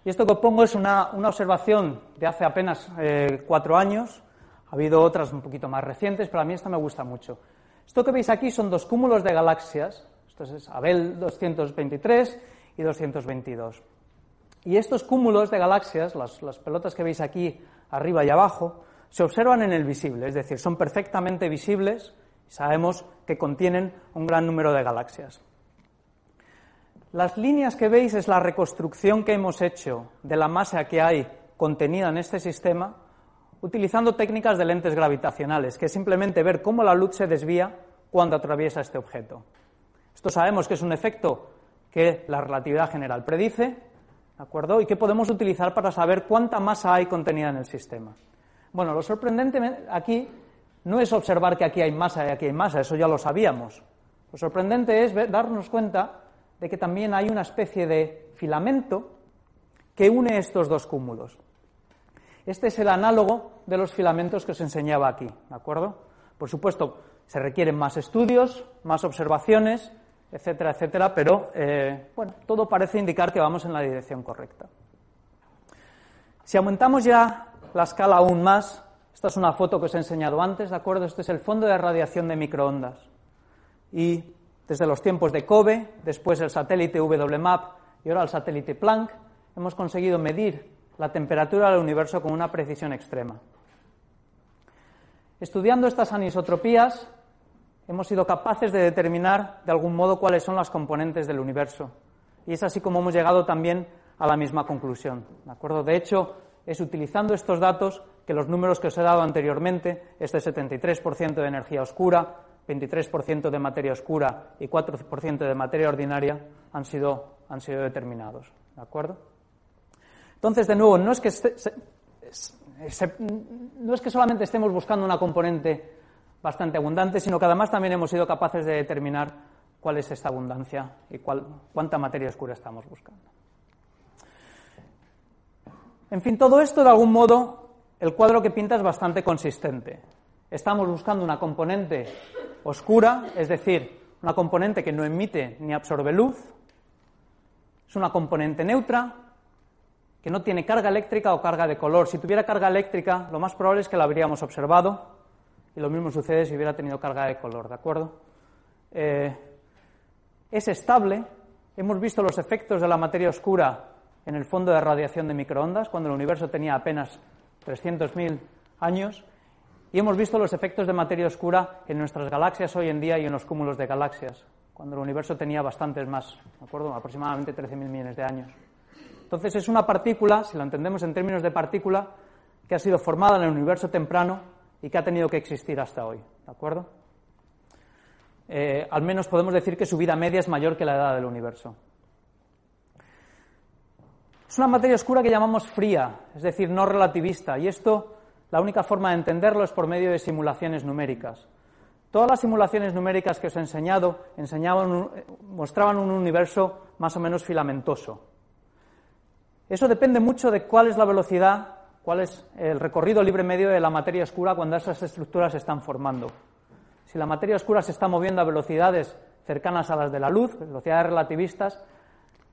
Y esto que os pongo es una, observación de hace apenas eh, cuatro años. Ha habido otras un poquito más recientes, pero a mí esta me gusta mucho. Esto que veis aquí son dos cúmulos de galaxias entonces, Abel 223 y 222. Y estos cúmulos de galaxias, las, pelotas que veis aquí arriba y abajo, se observan en el visible, es decir, son perfectamente visibles y sabemos que contienen un gran número de galaxias. Las líneas que veis es la reconstrucción que hemos hecho de la masa que hay contenida en este sistema utilizando técnicas de lentes gravitacionales, que es simplemente ver cómo la luz se desvía cuando atraviesa este objeto. Esto sabemos que es un efecto que la relatividad general predice, ¿de acuerdo? Y que podemos utilizar para saber cuánta masa hay contenida en el sistema. Bueno, lo sorprendente aquí no es observar que aquí hay masa y aquí hay masa, eso ya lo sabíamos. Lo sorprendente es darnos cuenta de que también hay una especie de filamento que une estos dos cúmulos. Este es el análogo de los filamentos que os enseñaba aquí, ¿de acuerdo? Por supuesto, se requieren más estudios, más observaciones, etcétera, etcétera, pero eh, bueno, todo parece indicar que vamos en la dirección correcta. Si aumentamos ya la escala aún más, esta es una foto que os he enseñado antes, ¿de acuerdo? Este es el fondo de radiación de microondas. Y desde los tiempos de COBE, después el satélite WMAP y ahora el satélite Planck, hemos conseguido medir la temperatura del universo con una precisión extrema. Estudiando estas anisotropías, hemos sido capaces de determinar de algún modo cuáles son las componentes del universo. Y es así como hemos llegado también a la misma conclusión. ¿De acuerdo? De hecho, es utilizando estos datos que los números que os he dado anteriormente, este 73% de energía oscura, 23% de materia oscura y 4% de materia ordinaria, han sido, han sido determinados. ¿De acuerdo? Entonces, de nuevo, no es que, no es que solamente estemos buscando una componente bastante abundante, sino que además también hemos sido capaces de determinar cuál es esta abundancia y cuánta materia oscura estamos buscando. En fin, todo esto, de algún modo, el cuadro que pinta es bastante consistente. Estamos buscando una componente oscura, es decir, una componente que no emite ni absorbe luz. Es una componente neutra, que no tiene carga eléctrica o carga de color. Si tuviera carga eléctrica, lo más probable es que la habríamos observado, y lo mismo sucede si hubiera tenido carga de color, ¿de acuerdo? Eh, es estable. Hemos visto los efectos de la materia oscura en el fondo de radiación de microondas, cuando el universo tenía apenas 300.000 años, y hemos visto los efectos de materia oscura en nuestras galaxias hoy en día y en los cúmulos de galaxias, cuando el universo tenía bastantes más, ¿de acuerdo? Aproximadamente 13.000 millones de años. Entonces es una partícula, si la entendemos en términos de partícula, que ha sido formada en el universo temprano y que ha tenido que existir hasta hoy. ¿De acuerdo? Eh, al menos podemos decir que su vida media es mayor que la edad del universo. Es una materia oscura que llamamos fría, es decir, no relativista, y esto, la única forma de entenderlo es por medio de simulaciones numéricas. Todas las simulaciones numéricas que os he enseñado enseñaban mostraban un universo más o menos filamentoso. Eso depende mucho de cuál es la velocidad cuál es el recorrido libre medio de la materia oscura cuando esas estructuras se están formando. Si la materia oscura se está moviendo a velocidades cercanas a las de la luz, velocidades relativistas,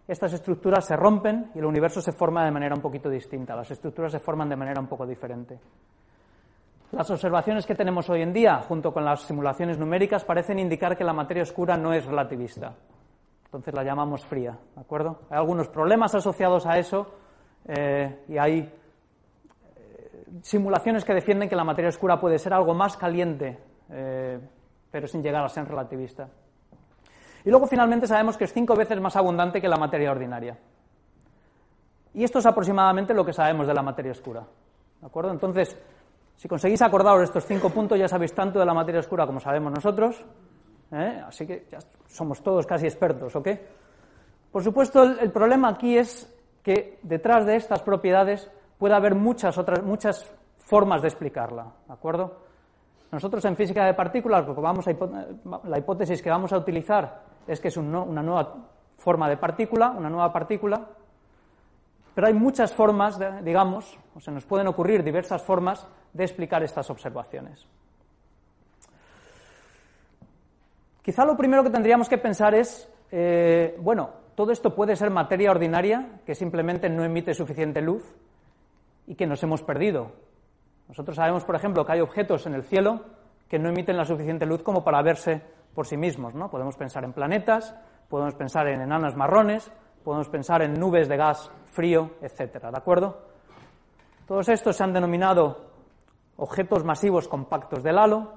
estas estructuras se rompen y el universo se forma de manera un poquito distinta. Las estructuras se forman de manera un poco diferente. Las observaciones que tenemos hoy en día, junto con las simulaciones numéricas, parecen indicar que la materia oscura no es relativista. Entonces la llamamos fría, ¿de acuerdo? Hay algunos problemas asociados a eso eh, y hay simulaciones que defienden que la materia oscura puede ser algo más caliente, eh, pero sin llegar a ser relativista. Y luego finalmente sabemos que es cinco veces más abundante que la materia ordinaria. Y esto es aproximadamente lo que sabemos de la materia oscura. ¿De acuerdo? Entonces, si conseguís acordaros estos cinco puntos, ya sabéis tanto de la materia oscura como sabemos nosotros. ¿eh? Así que ya somos todos casi expertos, ¿ok? Por supuesto, el, problema aquí es que detrás de estas propiedades puede haber muchas otras, muchas formas de explicarla, ¿de acuerdo? Nosotros en física de partículas, vamos la hipótesis que vamos a utilizar es que es una nueva forma de partícula, una nueva partícula, pero hay muchas formas, digamos, o se nos pueden ocurrir diversas formas de explicar estas observaciones. Quizá lo primero que tendríamos que pensar es, eh, bueno, todo esto puede ser materia ordinaria que simplemente no emite suficiente luz y que nos hemos perdido. Nosotros sabemos, por ejemplo, que hay objetos en el cielo que no emiten la suficiente luz como para verse por sí mismos. ¿no? Podemos pensar en planetas, podemos pensar en enanas marrones, podemos pensar en nubes de gas frío, etcétera. ¿De acuerdo? Todos estos se han denominado objetos masivos compactos del halo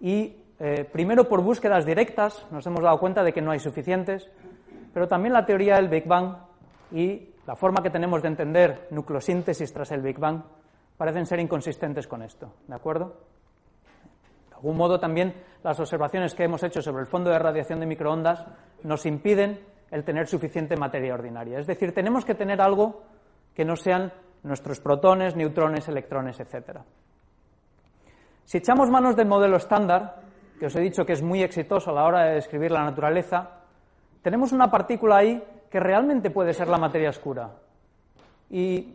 y eh, primero por búsquedas directas nos hemos dado cuenta de que no hay suficientes, pero también la teoría del Big Bang y la forma que tenemos de entender nucleosíntesis tras el Big Bang parecen ser inconsistentes con esto. ¿De acuerdo? De algún modo también las observaciones que hemos hecho sobre el fondo de radiación de microondas nos impiden el tener suficiente materia ordinaria. Es decir, tenemos que tener algo que no sean nuestros protones, neutrones, electrones, etc. Si echamos manos del modelo estándar, que os he dicho que es muy exitoso a la hora de describir la naturaleza, tenemos una partícula ahí que realmente puede ser la materia oscura. Y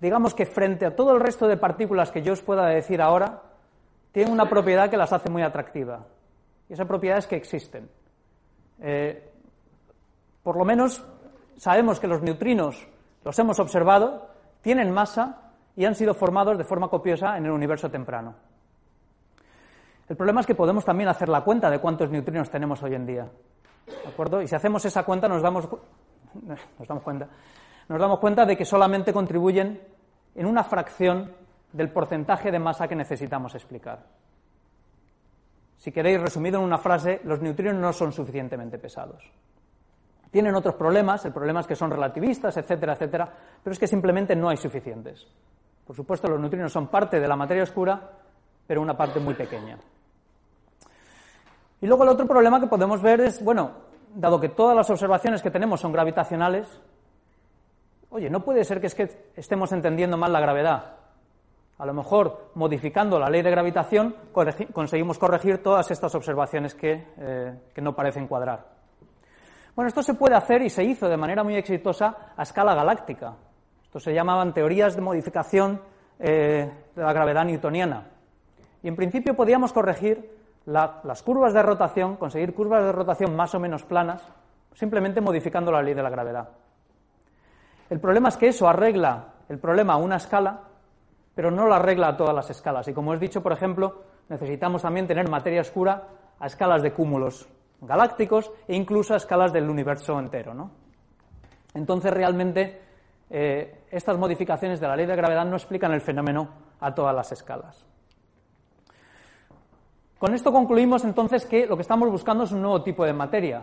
digamos que frente a todo el resto de partículas que yo os pueda decir ahora, tienen una propiedad que las hace muy atractivas. Y esa propiedad es que existen. Eh, por lo menos sabemos que los neutrinos, los hemos observado, tienen masa y han sido formados de forma copiosa en el universo temprano. El problema es que podemos también hacer la cuenta de cuántos neutrinos tenemos hoy en día. ¿De acuerdo? Y si hacemos esa cuenta nos damos, nos damos cuenta nos damos cuenta de que solamente contribuyen en una fracción del porcentaje de masa que necesitamos explicar. Si queréis, resumido en una frase, los neutrinos no son suficientemente pesados. Tienen otros problemas, el problema es que son relativistas, etcétera, etcétera, pero es que simplemente no hay suficientes. Por supuesto, los neutrinos son parte de la materia oscura, pero una parte muy pequeña. Y luego el otro problema que podemos ver es, bueno, dado que todas las observaciones que tenemos son gravitacionales, oye, no puede ser que es que estemos entendiendo mal la gravedad. A lo mejor, modificando la ley de gravitación, conseguimos corregir todas estas observaciones eh, que, no parecen cuadrar. Bueno, esto se puede hacer y se hizo de manera muy exitosa a escala galáctica. Esto se llamaban teorías de modificación eh, de la gravedad newtoniana. Y en principio podíamos corregir las curvas de rotación, conseguir curvas de rotación más o menos planas, simplemente modificando la ley de la gravedad. El problema es que eso arregla el problema a una escala pero no la arregla a todas las escalas. Y como he dicho, por ejemplo, necesitamos también tener materia oscura a escalas de cúmulos galácticos e incluso a escalas del universo entero. ¿no? Entonces, realmente, eh, estas modificaciones de la ley de gravedad no explican el fenómeno a todas las escalas. Con esto concluimos entonces que lo que estamos buscando es un nuevo tipo de materia.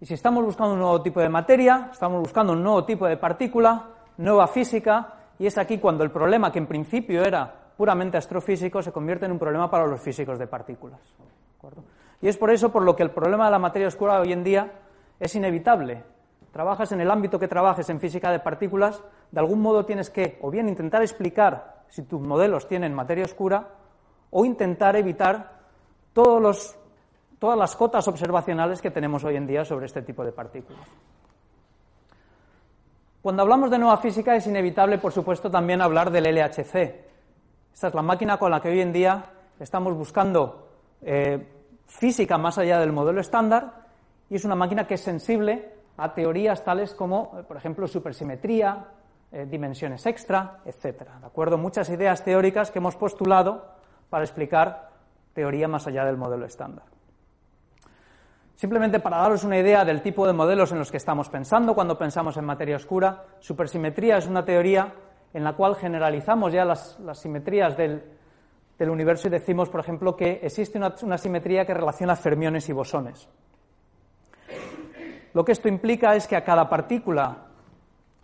Y si estamos buscando un nuevo tipo de materia, estamos buscando un nuevo tipo de partícula, nueva física, y es aquí cuando el problema, que en principio era puramente astrofísico, se convierte en un problema para los físicos de partículas. Y es por eso por lo que el problema de la materia oscura hoy en día es inevitable. Trabajas en el ámbito que trabajes en física de partículas, de algún modo tienes que o bien intentar explicar si tus modelos tienen materia oscura o intentar evitar todas las cotas observacionales que tenemos hoy en día sobre este tipo de partículas. Cuando hablamos de nueva física es inevitable, por supuesto, también hablar del LHC. Esta es la máquina con la que hoy en día estamos buscando eh, física más allá del modelo estándar y es una máquina que es sensible a teorías tales como, por ejemplo, supersimetría, eh, dimensiones extra, etcétera. ¿De acuerdo? Muchas ideas teóricas que hemos postulado para explicar teoría más allá del modelo estándar. Simplemente para daros una idea del tipo de modelos en los que estamos pensando cuando pensamos en materia oscura, supersimetría es una teoría en la cual generalizamos ya las, simetrías del, universo y decimos, por ejemplo, que existe una, simetría que relaciona fermiones y bosones. Lo que esto implica es que a cada partícula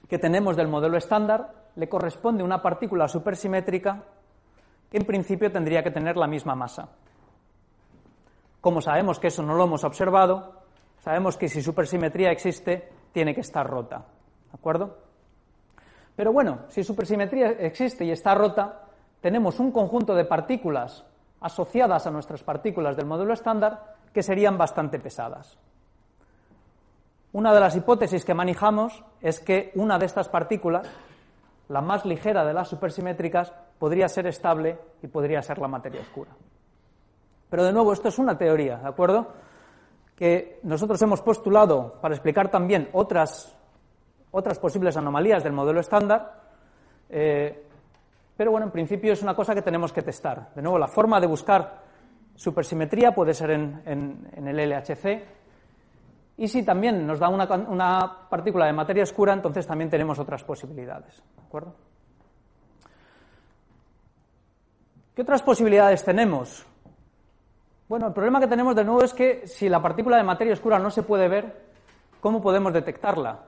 que tenemos del modelo estándar le corresponde una partícula supersimétrica en principio tendría que tener la misma masa. Como sabemos que eso no lo hemos observado, sabemos que si supersimetría existe, tiene que estar rota. ¿De acuerdo? Pero bueno, si supersimetría existe y está rota, tenemos un conjunto de partículas asociadas a nuestras partículas del modelo estándar que serían bastante pesadas. Una de las hipótesis que manejamos es que una de estas partículas, la más ligera de las supersimétricas, podría ser estable y podría ser la materia oscura. Pero de nuevo, esto es una teoría, ¿de acuerdo? Que nosotros hemos postulado para explicar también otras, otras posibles anomalías del modelo estándar, eh, pero bueno, en principio es una cosa que tenemos que testar. De nuevo, la forma de buscar supersimetría puede ser en, en, el LHC, y si también nos da una, partícula de materia oscura, entonces también tenemos otras posibilidades. ¿De acuerdo? ¿Qué otras posibilidades tenemos? Bueno, el problema que tenemos de nuevo es que si la partícula de materia oscura no se puede ver, ¿cómo podemos detectarla?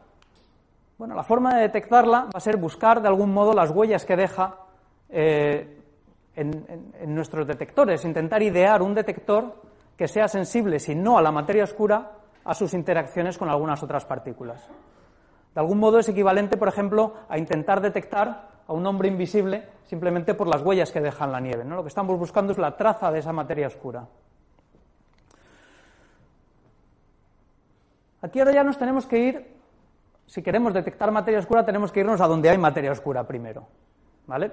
Bueno, la forma de detectarla va a ser buscar de algún modo las huellas que deja eh, en, nuestros detectores, intentar idear un detector que sea sensible, si no a la materia oscura, a sus interacciones con algunas otras partículas. De algún modo es equivalente, por ejemplo, a intentar detectar a un hombre invisible simplemente por las huellas que deja en la nieve. ¿no? Lo que estamos buscando es la traza de esa materia oscura. Aquí ahora ya nos tenemos que ir, si queremos detectar materia oscura, tenemos que irnos a donde hay materia oscura primero. ¿Vale?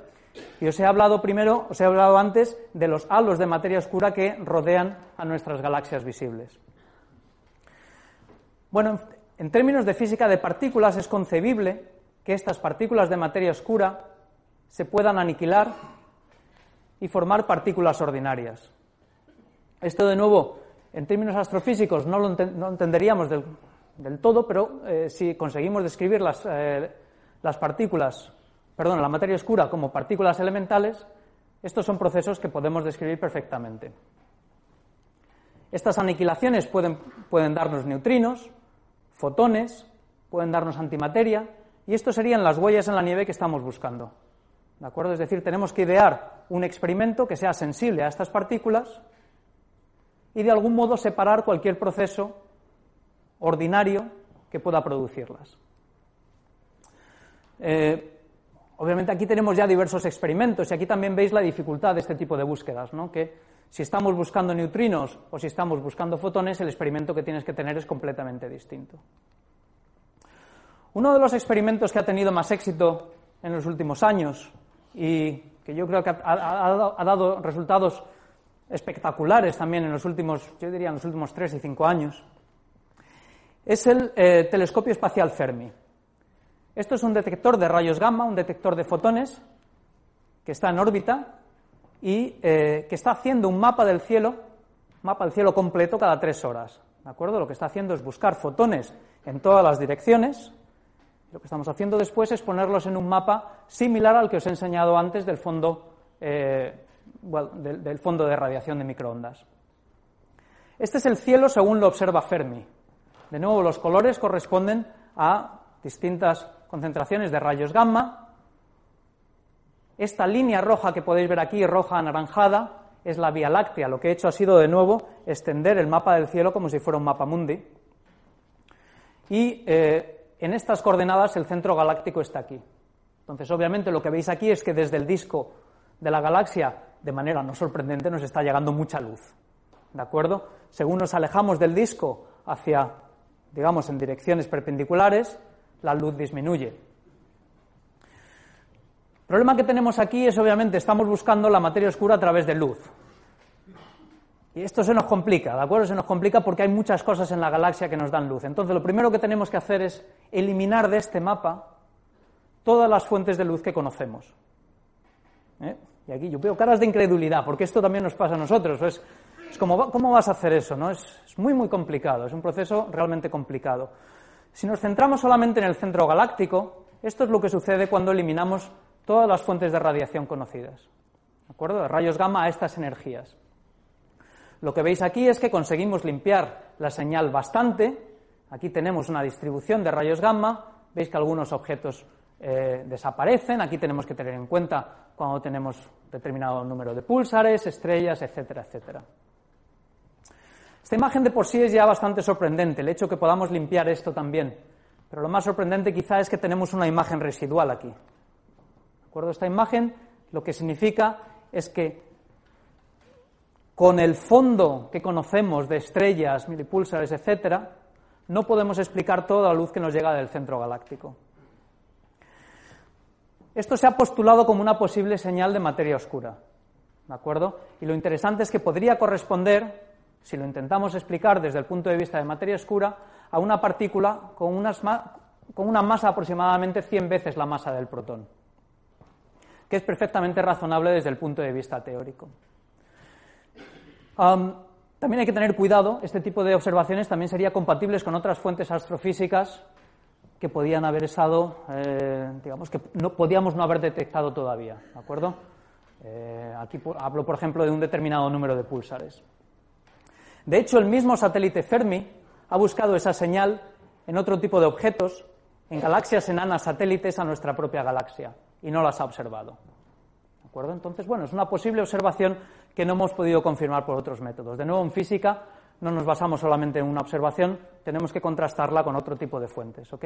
Y os he hablado primero, os he hablado antes de los halos de materia oscura que rodean a nuestras galaxias visibles. Bueno, en términos de física de partículas es concebible que estas partículas de materia oscura se puedan aniquilar y formar partículas ordinarias. Esto, de nuevo, en términos astrofísicos no lo entenderíamos del, todo, pero eh, si conseguimos describir las, eh, las partículas, perdón, la materia oscura como partículas elementales, estos son procesos que podemos describir perfectamente. Estas aniquilaciones pueden, pueden darnos neutrinos, fotones, pueden darnos antimateria, y esto serían las huellas en la nieve que estamos buscando. ¿De acuerdo? Es decir, tenemos que idear un experimento que sea sensible a estas partículas y de algún modo separar cualquier proceso ordinario que pueda producirlas. Eh, obviamente aquí tenemos ya diversos experimentos y aquí también veis la dificultad de este tipo de búsquedas, ¿no? que si estamos buscando neutrinos o si estamos buscando fotones, el experimento que tienes que tener es completamente distinto. Uno de los experimentos que ha tenido más éxito en los últimos años y que yo creo que ha, dado resultados espectaculares también en los últimos, yo diría en los últimos tres y cinco años, es el eh, telescopio espacial Fermi. Esto es un detector de rayos gamma, un detector de fotones, que está en órbita y eh, que está haciendo un mapa del cielo, mapa del cielo completo cada tres horas. ¿De acuerdo? Lo que está haciendo es buscar fotones en todas las direcciones. Lo que estamos haciendo después es ponerlos en un mapa similar al que os he enseñado antes del fondo eh, del, fondo de radiación de microondas. Este es el cielo según lo observa Fermi. De nuevo, los colores corresponden a distintas concentraciones de rayos gamma. Esta línea roja que podéis ver aquí, roja anaranjada, es la Vía Láctea. Lo que he hecho ha sido, de nuevo, extender el mapa del cielo como si fuera un mapa mundi. Y eh, en estas coordenadas el centro galáctico está aquí. Entonces, obviamente, lo que veis aquí es que desde el disco de la galaxia, de manera no sorprendente, nos está llegando mucha luz. ¿De acuerdo? Según nos alejamos del disco hacia, digamos, en direcciones perpendiculares, la luz disminuye. El problema que tenemos aquí es, obviamente, estamos buscando la materia oscura a través de luz. Y esto se nos complica, ¿de acuerdo? Se nos complica porque hay muchas cosas en la galaxia que nos dan luz. Entonces, lo primero que tenemos que hacer es eliminar de este mapa todas las fuentes de luz que conocemos. ¿Eh? Y aquí yo veo caras de incredulidad, porque esto también nos pasa a nosotros. Es, como, ¿cómo vas a hacer eso? No? Es muy, muy complicado, es un proceso realmente complicado. Si nos centramos solamente en el centro galáctico, esto es lo que sucede cuando eliminamos todas las fuentes de radiación conocidas. ¿De acuerdo? De rayos gamma a estas energías. Lo que veis aquí es que conseguimos limpiar la señal bastante. Aquí tenemos una distribución de rayos gamma. Veis que algunos objetos eh, desaparecen. Aquí tenemos que tener en cuenta cuando tenemos determinado número de púlsares, estrellas, etcétera, etcétera. Esta imagen de por sí es ya bastante sorprendente, el hecho que podamos limpiar esto también. Pero lo más sorprendente quizá es que tenemos una imagen residual aquí. ¿De acuerdo? Esta imagen lo que significa es que con el fondo que conocemos de estrellas, milipúlsares, etcétera, no podemos explicar toda la luz que nos llega del centro galáctico. Esto se ha postulado como una posible señal de materia oscura. ¿De acuerdo? Y lo interesante es que podría corresponder, si lo intentamos explicar desde el punto de vista de materia oscura, a una partícula con, con una masa aproximadamente 100 veces la masa del protón, que es perfectamente razonable desde el punto de vista teórico. También hay que tener cuidado, este tipo de observaciones también serían compatibles con otras fuentes astrofísicas que podían haber estado, eh, digamos, que no, podíamos no haber detectado todavía, ¿de acuerdo? Eh, aquí hablo, por ejemplo, de un determinado número de púlsares. De hecho, el mismo satélite Fermi ha buscado esa señal en otro tipo de objetos, en galaxias enanas satélites a nuestra propia galaxia, y no las ha observado. ¿De acuerdo? Entonces, bueno, es una posible observación que no hemos podido confirmar por otros métodos. De nuevo, en física no nos basamos solamente en una observación, tenemos que contrastarla con otro tipo de fuentes. ¿ok?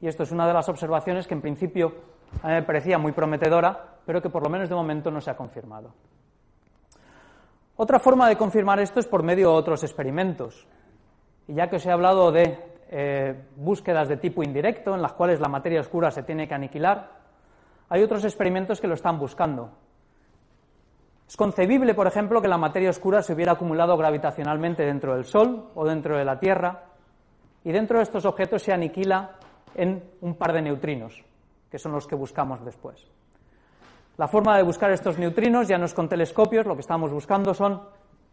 Y esto es una de las observaciones que en principio a mí me parecía muy prometedora, pero que por lo menos de momento no se ha confirmado. Otra forma de confirmar esto es por medio de otros experimentos. Y ya que os he hablado de eh, búsquedas de tipo indirecto, en las cuales la materia oscura se tiene que aniquilar, hay otros experimentos que lo están buscando. Es concebible, por ejemplo, que la materia oscura se hubiera acumulado gravitacionalmente dentro del Sol o dentro de la Tierra, y dentro de estos objetos se aniquila en un par de neutrinos, que son los que buscamos después. La forma de buscar estos neutrinos ya no es con telescopios, lo que estamos buscando son,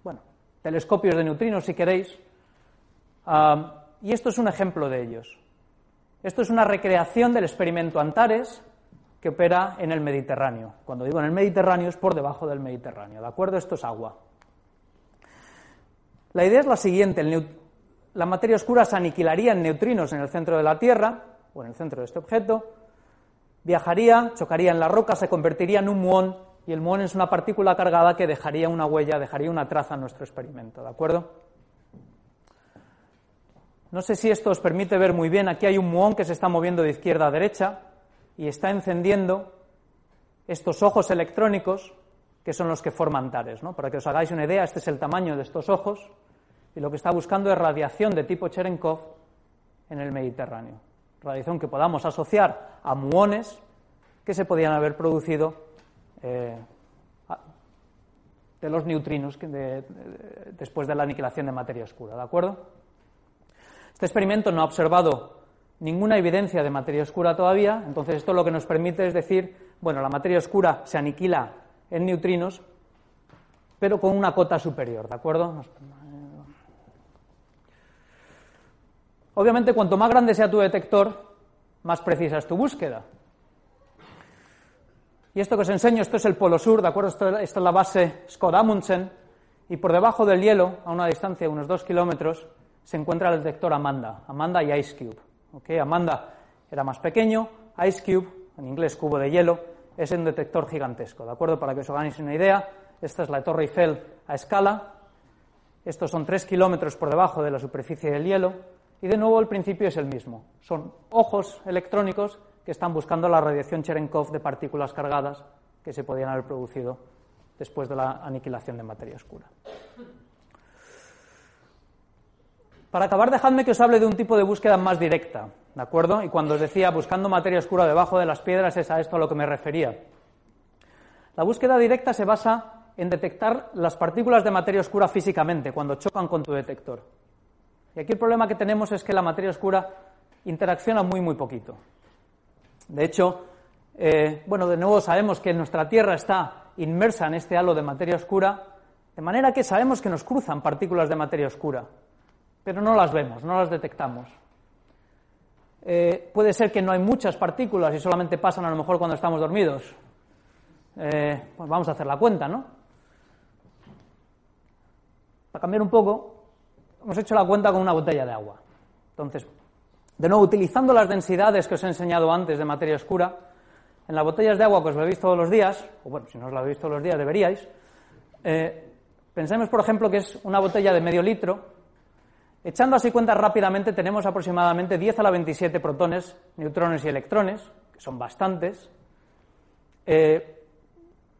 bueno, telescopios de neutrinos si queréis, y esto es un ejemplo de ellos. Esto es una recreación del experimento Antares que opera en el Mediterráneo. Cuando digo en el Mediterráneo es por debajo del Mediterráneo, ¿de acuerdo? Esto es agua. La idea es la siguiente, la materia oscura se aniquilaría en neutrinos en el centro de la Tierra, o en el centro de este objeto, viajaría, chocaría en la roca, se convertiría en un muón, y el muón es una partícula cargada que dejaría una huella, dejaría una traza en nuestro experimento, ¿de acuerdo? No sé si esto os permite ver muy bien, aquí hay un muón que se está moviendo de izquierda a derecha, y está encendiendo estos ojos electrónicos que son los que forman Tares. ¿no? Para que os hagáis una idea, este es el tamaño de estos ojos y lo que está buscando es radiación de tipo Cherenkov en el Mediterráneo. Radiación que podamos asociar a muones que se podían haber producido eh, de los neutrinos después de la aniquilación de materia oscura. ¿De acuerdo? Este experimento no ha observado ninguna evidencia de materia oscura todavía, entonces esto lo que nos permite es decir, bueno, la materia oscura se aniquila en neutrinos, pero con una cota superior, ¿de acuerdo? Obviamente, cuanto más grande sea tu detector, más precisa es tu búsqueda. Y esto que os enseño, esto es el polo sur, ¿de acuerdo? Esto, es la base Skod y por debajo del hielo, a una distancia de unos dos kilómetros, se encuentra el detector Amanda, Amanda y Ice Cube. Amanda era más pequeño, Ice Cube, en inglés cubo de hielo, es un detector gigantesco, ¿de acuerdo? Para que os hagáis una idea, esta es la Torre Eiffel a escala, estos son tres kilómetros por debajo de la superficie del hielo, y de nuevo el principio es el mismo. Son ojos electrónicos que están buscando la radiación Cherenkov de partículas cargadas que se podían haber producido después de la aniquilación de materia oscura. Para acabar, dejadme que os hable de un tipo de búsqueda más directa, ¿de acuerdo? Y cuando os decía buscando materia oscura debajo de las piedras es a esto a lo que me refería. La búsqueda directa se basa en detectar las partículas de materia oscura físicamente, cuando chocan con tu detector. Y aquí el problema que tenemos es que la materia oscura interacciona muy, muy poquito. De hecho, eh, bueno, de nuevo sabemos que nuestra Tierra está inmersa en este halo de materia oscura, de manera que sabemos que nos cruzan partículas de materia oscura, pero no las vemos, no las detectamos. Eh, puede ser que no hay muchas partículas y solamente pasan a lo mejor cuando estamos dormidos. Eh, pues vamos a hacer la cuenta, ¿no? Para cambiar un poco, hemos hecho la cuenta con una botella de agua. Entonces, de nuevo, utilizando las densidades que os he enseñado antes de materia oscura, en las botellas de agua que os bebéis todos los días, o bueno, si no os la bebéis todos los días deberíais, eh, pensemos, por ejemplo, que es una botella de medio litro. Echando así cuentas rápidamente, tenemos aproximadamente 10 a la 27 protones, neutrones y electrones, que son bastantes. Eh,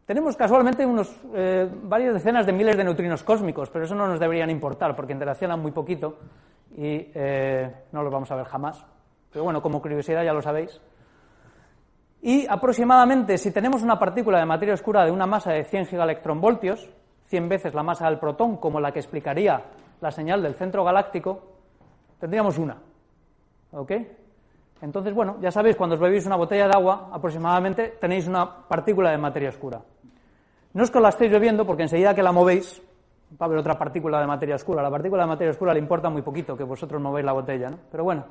tenemos casualmente unos, eh, varias decenas de miles de neutrinos cósmicos, pero eso no nos deberían importar porque interaccionan muy poquito y eh, no los vamos a ver jamás. Pero bueno, como curiosidad ya lo sabéis. Y aproximadamente, si tenemos una partícula de materia oscura de una masa de 100 gigaelectronvoltios, 100 veces la masa del protón, como la que explicaría la señal del centro galáctico, tendríamos una. ¿Ok? Entonces, bueno, ya sabéis, cuando os bebéis una botella de agua, aproximadamente tenéis una partícula de materia oscura. No es que la estéis bebiendo, porque enseguida que la movéis, va a haber otra partícula de materia oscura. La partícula de materia oscura le importa muy poquito que vosotros movéis la botella, ¿no? Pero bueno,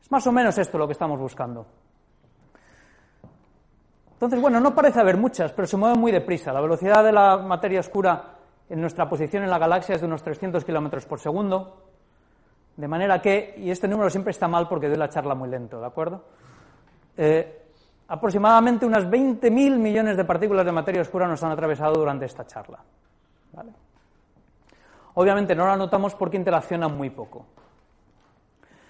es más o menos esto lo que estamos buscando. Entonces, bueno, no parece haber muchas, pero se mueven muy deprisa. La velocidad de la materia oscura en nuestra posición en la galaxia es de unos 300 kilómetros por segundo. De manera que, y este número siempre está mal porque doy la charla muy lento, ¿de acuerdo? Eh, aproximadamente unas 20.000 millones de partículas de materia oscura nos han atravesado durante esta charla. Obviamente no la notamos porque interaccionan muy poco.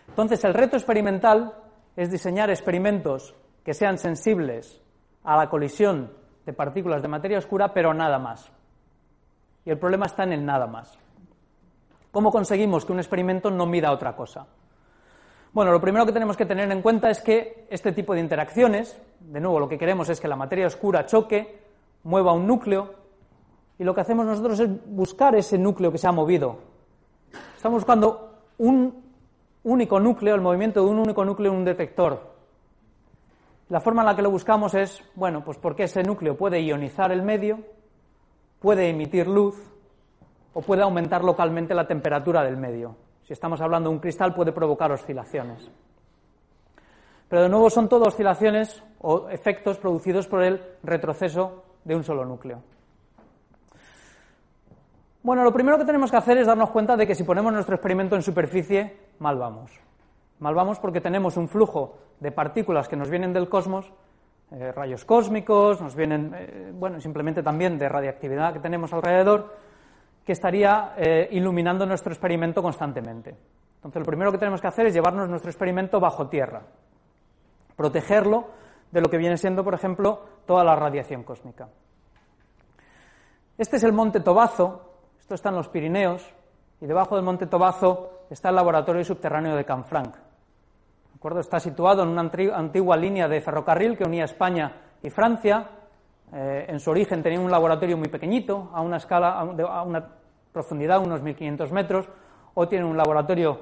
Entonces, el reto experimental es diseñar experimentos que sean sensibles a la colisión de partículas de materia oscura, pero nada más. Y el problema está en el nada más. ¿Cómo conseguimos que un experimento no mida otra cosa? Bueno, lo primero que tenemos que tener en cuenta es que este tipo de interacciones, de nuevo, lo que queremos es que la materia oscura choque, mueva un núcleo, y lo que hacemos nosotros es buscar ese núcleo que se ha movido. Estamos buscando un único núcleo, el movimiento de un único núcleo en un detector. La forma en la que lo buscamos es, bueno, pues porque ese núcleo puede ionizar el medio, puede emitir luz, o puede aumentar localmente la temperatura del medio. Si estamos hablando de un cristal puede provocar oscilaciones. Pero de nuevo son todo oscilaciones o efectos producidos por el retroceso de un solo núcleo. Bueno, lo primero que tenemos que hacer es darnos cuenta de que si ponemos nuestro experimento en superficie, mal vamos. Mal vamos porque tenemos un flujo de partículas que nos vienen del cosmos, eh, rayos cósmicos, nos vienen, eh, bueno, simplemente también de radiactividad que tenemos alrededor, que estaría eh, iluminando nuestro experimento constantemente. Entonces, lo primero que tenemos que hacer es llevarnos nuestro experimento bajo tierra, protegerlo de lo que viene siendo, por ejemplo, toda la radiación cósmica. Este es el monte Tobazo, esto está en los Pirineos, y debajo del monte Tobazo está el laboratorio subterráneo de Canfranc. Está situado en una antigua línea de ferrocarril que unía España y Francia, eh, en su origen tenía un laboratorio muy pequeñito, a una escala, a una profundidad unos 1.500 metros. o tiene un laboratorio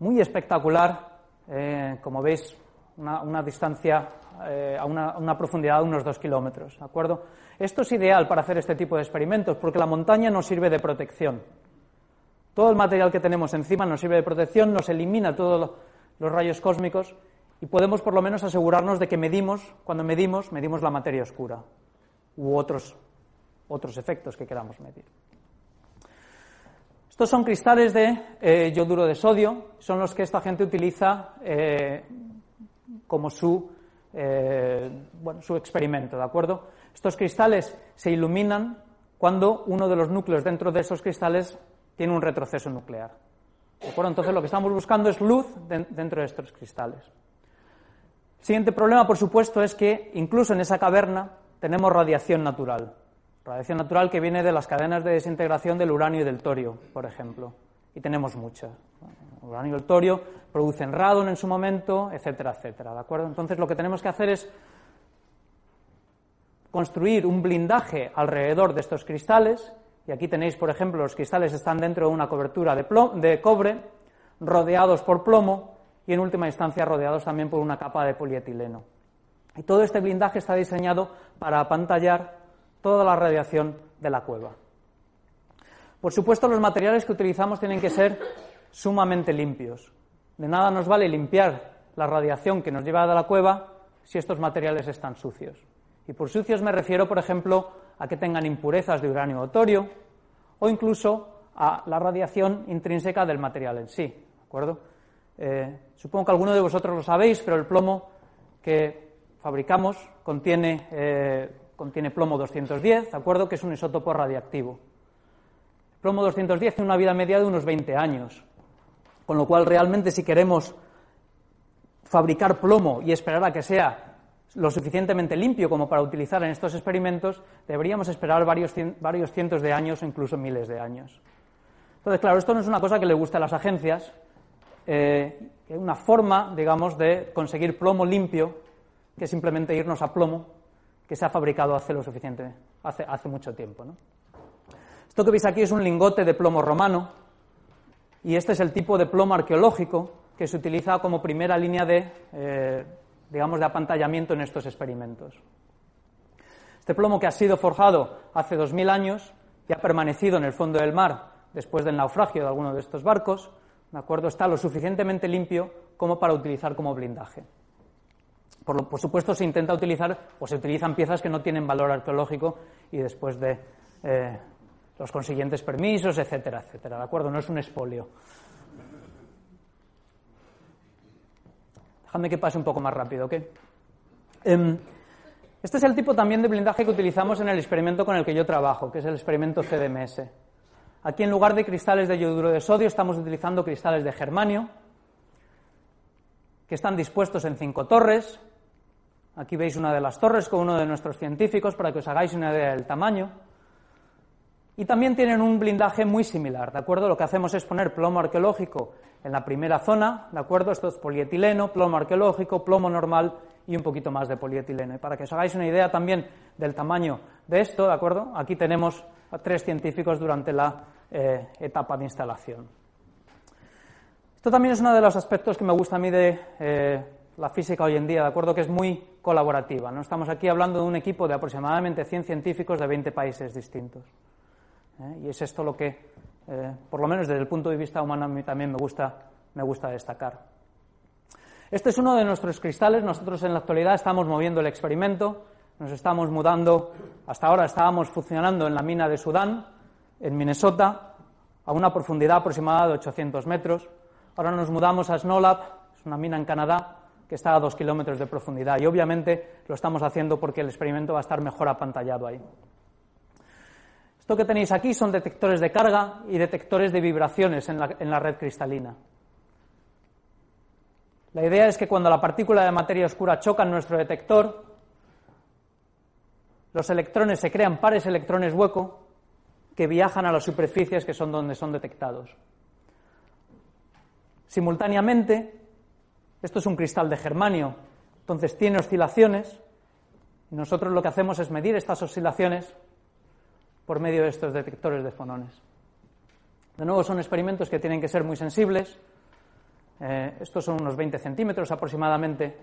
muy espectacular, eh, como veis, una, distancia eh, a, una, profundidad de unos 2 kilómetros. ¿de acuerdo? Esto es ideal para hacer este tipo de experimentos porque la montaña nos sirve de protección. Todo el material que tenemos encima nos sirve de protección, nos elimina todos los rayos cósmicos y podemos por lo menos asegurarnos de que medimos, cuando medimos, medimos la materia oscura u otros, otros efectos que queramos medir. Estos son cristales de eh, yoduro de sodio, son los que esta gente utiliza eh, como su, eh, bueno, su experimento, ¿de acuerdo? Estos cristales se iluminan cuando uno de los núcleos dentro de esos cristales tiene un retroceso nuclear. ¿De acuerdo? Entonces lo que estamos buscando es luz dentro de estos cristales. El siguiente problema, por supuesto, es que incluso en esa caverna tenemos radiación natural. Radiación natural que viene de las cadenas de desintegración del uranio y del torio, por ejemplo. Y tenemos mucha. El uranio y el torio producen radon en su momento, etcétera, etcétera. ¿De acuerdo? Entonces lo que tenemos que hacer es construir un blindaje alrededor de estos cristales, y aquí tenéis, por ejemplo, los cristales están dentro de una cobertura de, de cobre, rodeados por plomo y en última instancia rodeados también por una capa de polietileno. Y todo este blindaje está diseñado para apantallar toda la radiación de la cueva. Por supuesto, los materiales que utilizamos tienen que ser sumamente limpios. De nada nos vale limpiar la radiación que nos lleva de la cueva si estos materiales están sucios. Y por sucios me refiero, por ejemplo, a que tengan impurezas de uranio o torio o incluso a la radiación intrínseca del material en sí. ¿De acuerdo? Eh, supongo que alguno de vosotros lo sabéis, pero el plomo que fabricamos contiene, eh, contiene plomo 210, ¿de acuerdo? Que es un isótopo radiactivo. El plomo 210 tiene una vida media de unos 20 años. Con lo cual, realmente, si queremos fabricar plomo y esperar a que sea lo suficientemente limpio como para utilizar en estos experimentos, deberíamos esperar varios, varios cientos de años o incluso miles de años. Entonces, claro, esto no es una cosa que le guste a las agencias, eh, una forma, digamos, de conseguir plomo limpio, que es simplemente irnos a plomo que se ha fabricado hace lo suficiente, hace, hace mucho tiempo. Esto que veis aquí es un lingote de plomo romano, y este es el tipo de plomo arqueológico que se utiliza como primera línea de, eh, digamos, de apantallamiento en estos experimentos. Este plomo que ha sido forjado hace 2.000 años y ha permanecido en el fondo del mar después del naufragio de alguno de estos barcos, ¿de acuerdo? está lo suficientemente limpio como para utilizar como blindaje. Por, supuesto, se intenta utilizar o se utilizan piezas que no tienen valor arqueológico y después de eh, los consiguientes permisos, etcétera, etcétera. ¿De acuerdo? No es un expolio. Déjame que pase un poco más rápido, ¿ok? Em, este es el tipo también de blindaje que utilizamos en el experimento con el que yo trabajo, que es el experimento CDMS. Aquí en lugar de cristales de yoduro de sodio estamos utilizando cristales de germanio, que están dispuestos en cinco torres. Aquí veis una de las torres con uno de nuestros científicos para que os hagáis una idea del tamaño. Y también tienen un blindaje muy similar, ¿de acuerdo? Lo que hacemos es poner plomo arqueológico en la primera zona, ¿de acuerdo? Esto es polietileno, plomo arqueológico, plomo normal y un poquito más de polietileno. Y para que os hagáis una idea también del tamaño de esto, ¿de acuerdo? Aquí tenemos a tres científicos durante la eh, etapa de instalación. Esto también es uno de los aspectos que me gusta a mí de eh, la física hoy en día, ¿de acuerdo? Que es muy colaborativa. ¿no? Estamos aquí hablando de un equipo de aproximadamente 100 científicos de 20 países distintos. ¿Eh? Y es esto lo que, eh, por lo menos desde el punto de vista humano, a mí también me gusta, me gusta destacar. Este es uno de nuestros cristales. Nosotros en la actualidad estamos moviendo el experimento. Nos estamos mudando. Hasta ahora estábamos funcionando en la mina de Sudán, en Minnesota, a una profundidad aproximada de 800 metros. Ahora nos mudamos a Snowlab, es una mina en Canadá, que está a dos kilómetros de profundidad. Y obviamente lo estamos haciendo porque el experimento va a estar mejor apantallado ahí. Esto que tenéis aquí son detectores de carga y detectores de vibraciones en la, red cristalina. La idea es que cuando la partícula de materia oscura choca en nuestro detector, los electrones se crean pares electrones hueco que viajan a las superficies que son donde son detectados. Simultáneamente, esto es un cristal de germanio, entonces tiene oscilaciones, nosotros lo que hacemos es medir estas oscilaciones por medio de estos detectores de fonones. De nuevo, son experimentos que tienen que ser muy sensibles. Eh, estos son unos 20 centímetros aproximadamente.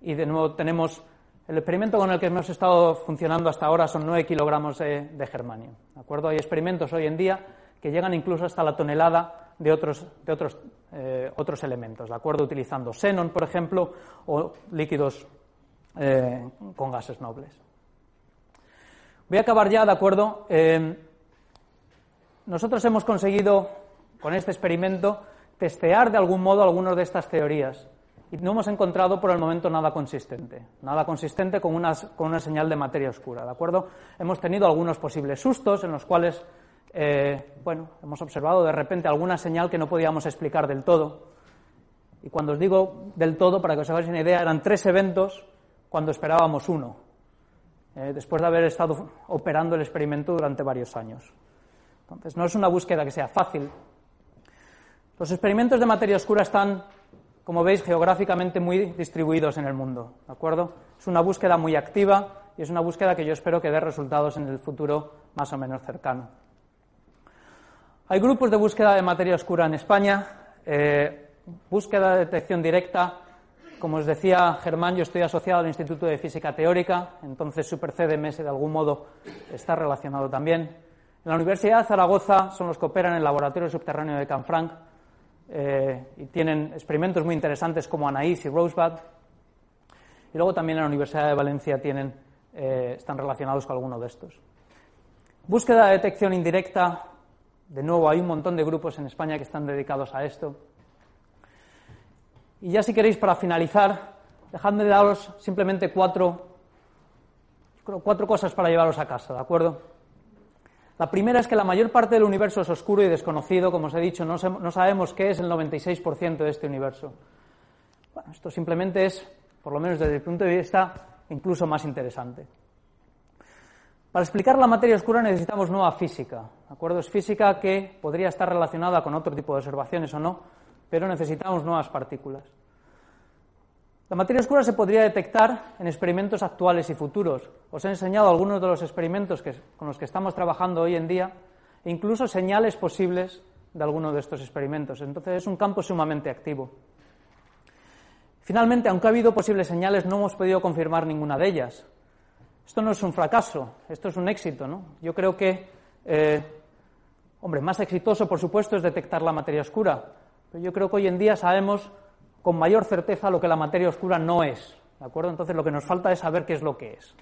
Y de nuevo tenemos el experimento con el que hemos estado funcionando hasta ahora son 9 kilogramos de, germanio. ¿De acuerdo? Hay experimentos hoy en día que llegan incluso hasta la tonelada de otros, de otros, eh, otros elementos, ¿de acuerdo? Utilizando xenón, por ejemplo, o líquidos eh, con gases nobles. Voy a acabar ya, ¿de acuerdo? Eh, nosotros hemos conseguido, con este experimento, testear de algún modo algunas de estas teorías. Y no hemos encontrado por el momento nada consistente. Nada consistente con una, con una señal de materia oscura, ¿de acuerdo? Hemos tenido algunos posibles sustos en los cuales, eh, bueno, hemos observado de repente alguna señal que no podíamos explicar del todo. Y cuando os digo del todo, para que os hagáis una idea, eran tres eventos cuando esperábamos uno. Eh, después de haber estado operando el experimento durante varios años. Entonces, no es una búsqueda que sea fácil. Los experimentos de materia oscura están, como veis, geográficamente muy distribuidos en el mundo. ¿De acuerdo? Es una búsqueda muy activa y es una búsqueda que yo espero que dé resultados en el futuro más o menos cercano. Hay grupos de búsqueda de materia oscura en España, eh, búsqueda de detección directa. Como os decía Germán, yo estoy asociado al Instituto de Física Teórica, entonces SuperCDMS de algún modo está relacionado también. En la Universidad de Zaragoza son los que operan en el laboratorio subterráneo de Canfranc eh, y tienen experimentos muy interesantes como Anaís y Rosebud. Y luego también en la Universidad de Valencia tienen, eh, están relacionados con alguno de estos. Búsqueda de detección indirecta, de nuevo, hay un montón de grupos en España que están dedicados a esto. Y ya si queréis, para finalizar, dejadme de daros simplemente cuatro, cuatro cosas para llevaros a casa, ¿de acuerdo? La primera es que la mayor parte del universo es oscuro y desconocido, como os he dicho, no, no sabemos qué es el 96% de este universo. Bueno, esto simplemente es, por lo menos desde el punto de vista, incluso más interesante. Para explicar la materia oscura necesitamos nueva física. ¿de acuerdo? Es física que podría estar relacionada con otro tipo de observaciones o no, pero necesitamos nuevas partículas. La materia oscura se podría detectar en experimentos actuales y futuros. Os he enseñado algunos de los experimentos con los que estamos trabajando hoy en día e incluso señales posibles de alguno de estos experimentos. Entonces es un campo sumamente activo. Finalmente, aunque ha habido posibles señales, no hemos podido confirmar ninguna de ellas. Esto no es un fracaso, esto es un éxito, ¿no? Yo creo que, eh, hombre, más exitoso, por supuesto, es detectar la materia oscura, pero yo creo que hoy en día sabemos con mayor certeza lo que la materia oscura no es, ¿de acuerdo? Entonces lo que nos falta es saber qué es lo que es.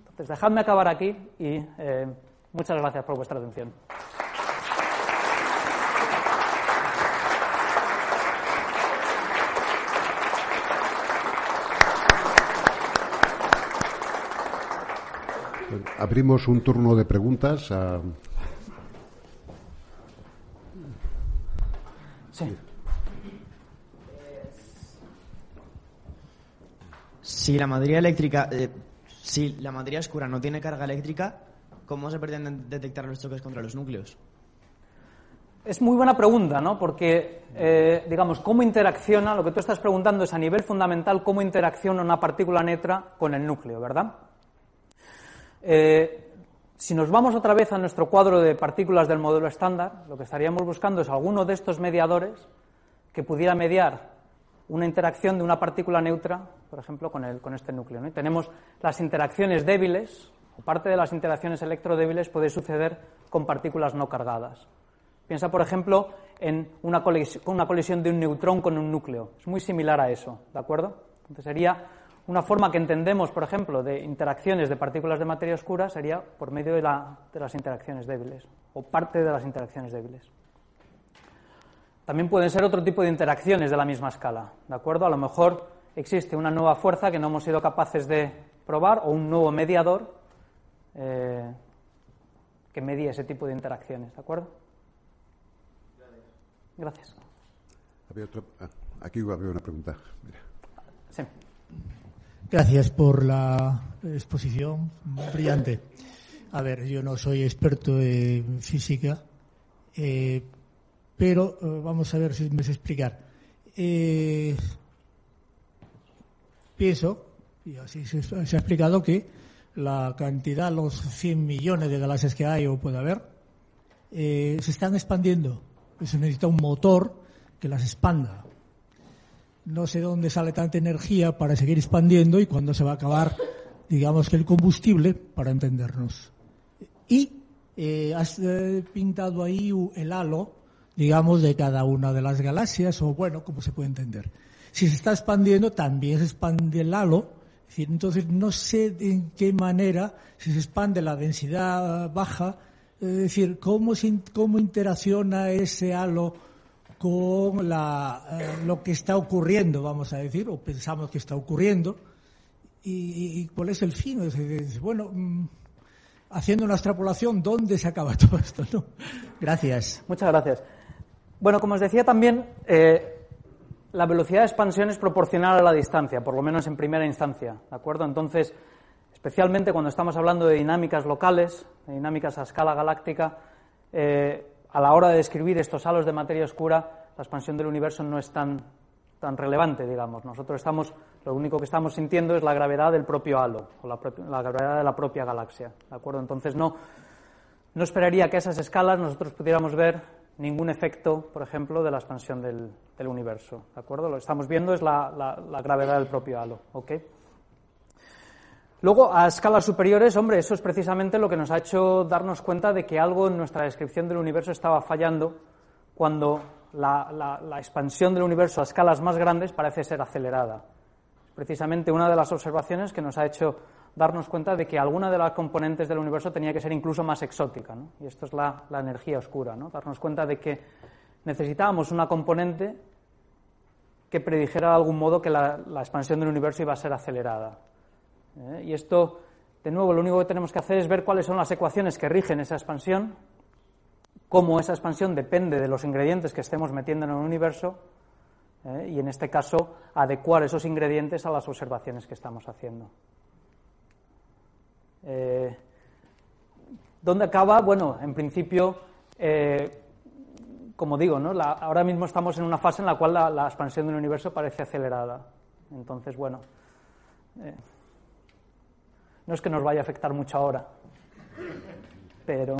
Entonces, dejadme acabar aquí y eh, muchas gracias por vuestra atención. Abrimos un turno de preguntas. A... Sí. Si la materia eléctrica, eh, si la materia oscura no tiene carga eléctrica, ¿cómo se pretenden detectar los choques contra los núcleos? Es muy buena pregunta, ¿no? Porque, eh, digamos, cómo interacciona, lo que tú estás preguntando es a nivel fundamental cómo interacciona una partícula neutra con el núcleo, ¿verdad? Eh, si nos vamos otra vez a nuestro cuadro de partículas del modelo estándar, lo que estaríamos buscando es alguno de estos mediadores que pudiera mediar una interacción de una partícula neutra, por ejemplo, con, el, con este núcleo. Tenemos las interacciones débiles, o parte de las interacciones electrodébiles puede suceder con partículas no cargadas. Piensa, por ejemplo, en una colisión, una colisión de un neutrón con un núcleo. Es muy similar a eso, ¿de acuerdo? Entonces sería una forma que entendemos, por ejemplo, de interacciones de partículas de materia oscura sería por medio de, las interacciones débiles, o parte de las interacciones débiles. También pueden ser otro tipo de interacciones de la misma escala, ¿de acuerdo? A lo mejor existe una nueva fuerza que no hemos sido capaces de probar o un nuevo mediador eh, que medie ese tipo de interacciones, ¿de acuerdo? Gracias. Ah, aquí había una pregunta. Sí. Gracias por la exposición brillante. A ver, yo no soy experto en física, eh, pero eh, vamos a ver si me sé explicar. Eh, pienso, y así se, ha explicado, que la cantidad, los 100 millones de galaxias que hay o puede haber, se están expandiendo. Se necesita un motor que las expanda no sé dónde sale tanta energía para seguir expandiendo y cuándo se va a acabar, digamos que el combustible, para entendernos. Y eh, has eh, pintado ahí el halo, digamos, de cada una de las galaxias, o bueno, como se puede entender. Si se está expandiendo, también se expande el halo. Entonces no sé en qué manera, si se expande la densidad baja, es decir, cómo, cómo interacciona ese halo con la, eh, lo que está ocurriendo, vamos a decir, o pensamos que está ocurriendo, y, cuál es el fin. bueno, mm, haciendo una extrapolación, ¿dónde se acaba todo esto? ¿no? Gracias. Muchas gracias. Bueno, como os decía también, eh, la velocidad de expansión es proporcional a la distancia, por lo menos en primera instancia, ¿de acuerdo? Entonces, especialmente cuando estamos hablando de dinámicas locales, de dinámicas a escala galáctica, eh, a la hora de describir estos halos de materia oscura, la expansión del universo no es tan tan relevante, digamos. Nosotros estamos, lo único que estamos sintiendo es la gravedad del propio halo, o la, gravedad de la propia galaxia, ¿de acuerdo? Entonces no, no esperaría que a esas escalas nosotros pudiéramos ver ningún efecto, por ejemplo, de la expansión del, del universo, ¿de acuerdo? Lo que estamos viendo es la, la, la gravedad del propio halo, ¿ok? Luego, a escalas superiores, hombre, eso es precisamente lo que nos ha hecho darnos cuenta de que algo en nuestra descripción del universo estaba fallando cuando la, expansión del universo a escalas más grandes parece ser acelerada. Precisamente una de las observaciones que nos ha hecho darnos cuenta de que alguna de las componentes del universo tenía que ser incluso más exótica. ¿no? Y esto es la, energía oscura. ¿no? Darnos cuenta de que necesitábamos una componente que predijera de algún modo que la expansión del universo iba a ser acelerada. ¿Eh? Y esto, de nuevo, lo único que tenemos que hacer es ver cuáles son las ecuaciones que rigen esa expansión cómo esa expansión depende de los ingredientes que estemos metiendo en el universo ¿eh? y, en este caso, adecuar esos ingredientes a las observaciones que estamos haciendo. Eh, ¿Dónde acaba? Bueno, en principio, como digo, ahora mismo estamos en una fase en la cual la, la, expansión del universo parece acelerada. Entonces, bueno, no es que nos vaya a afectar mucho ahora, pero.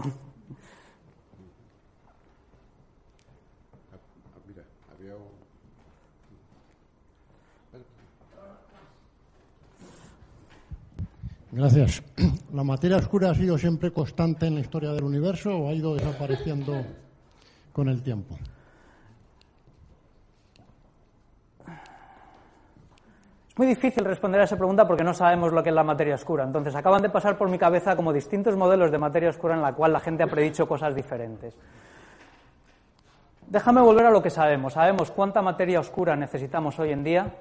Gracias. ¿La materia oscura ha sido siempre constante en la historia del universo o ha ido desapareciendo con el tiempo? Muy difícil responder a esa pregunta porque no sabemos lo que es la materia oscura. Entonces, acaban de pasar por mi cabeza como distintos modelos de materia oscura en la cual la gente ha predicho cosas diferentes. Déjame volver a lo que sabemos. Sabemos cuánta materia oscura necesitamos hoy en día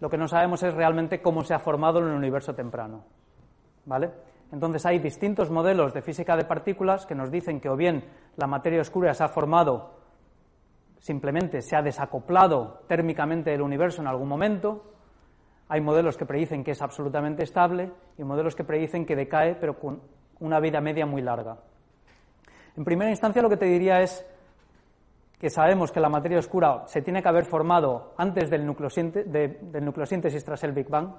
lo que no sabemos es realmente cómo se ha formado en el universo temprano. ¿Vale? Entonces hay distintos modelos de física de partículas que nos dicen que o bien la materia oscura se ha formado simplemente se ha desacoplado térmicamente del universo en algún momento. Hay modelos que predicen que es absolutamente estable y modelos que predicen que decae, pero con una vida media muy larga. En primera instancia, lo que te diría es que sabemos que la materia oscura se tiene que haber formado antes del, nucleosíntesis, de, nucleosíntesis tras el Big Bang,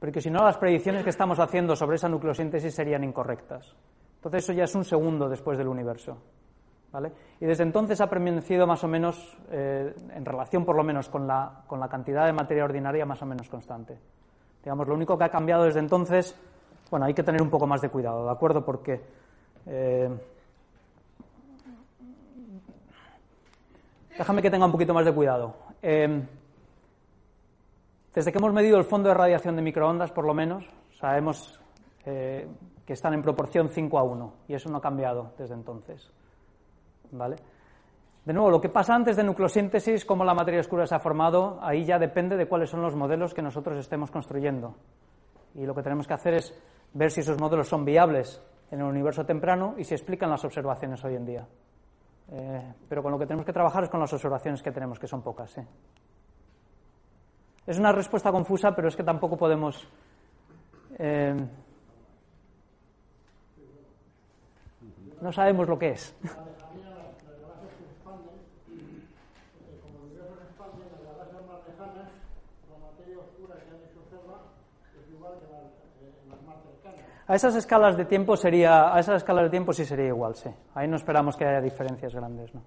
porque si no las predicciones que estamos haciendo sobre esa nucleosíntesis serían incorrectas. Entonces eso ya es un segundo después del universo. ¿Vale? Y desde entonces ha permanecido más o menos, eh, en relación por lo menos con la, con la cantidad de materia ordinaria, más o menos constante. Digamos, lo único que ha cambiado desde entonces, bueno, hay que tener un poco más de cuidado, ¿de acuerdo? Porque eh, Déjame que tenga un poquito más de cuidado. Eh, desde que hemos medido el fondo de radiación de microondas, por lo menos, sabemos eh, que están en proporción 5 a 1, y eso no ha cambiado desde entonces. ¿Vale? De nuevo, lo que pasa antes de nucleosíntesis, cómo la materia oscura se ha formado, ahí ya depende de cuáles son los modelos que nosotros estemos construyendo. Y lo que tenemos que hacer es ver si esos modelos son viables en el universo temprano y si explican las observaciones hoy en día. Eh, pero con lo que tenemos que trabajar es con las observaciones que tenemos, que son pocas. ¿eh? Es una respuesta confusa, pero es que tampoco podemos. Eh, no sabemos lo que es. A esas escalas de tiempo sería, a esas escalas de tiempo sí sería igual, sí. Ahí no esperamos que haya diferencias grandes, ¿no?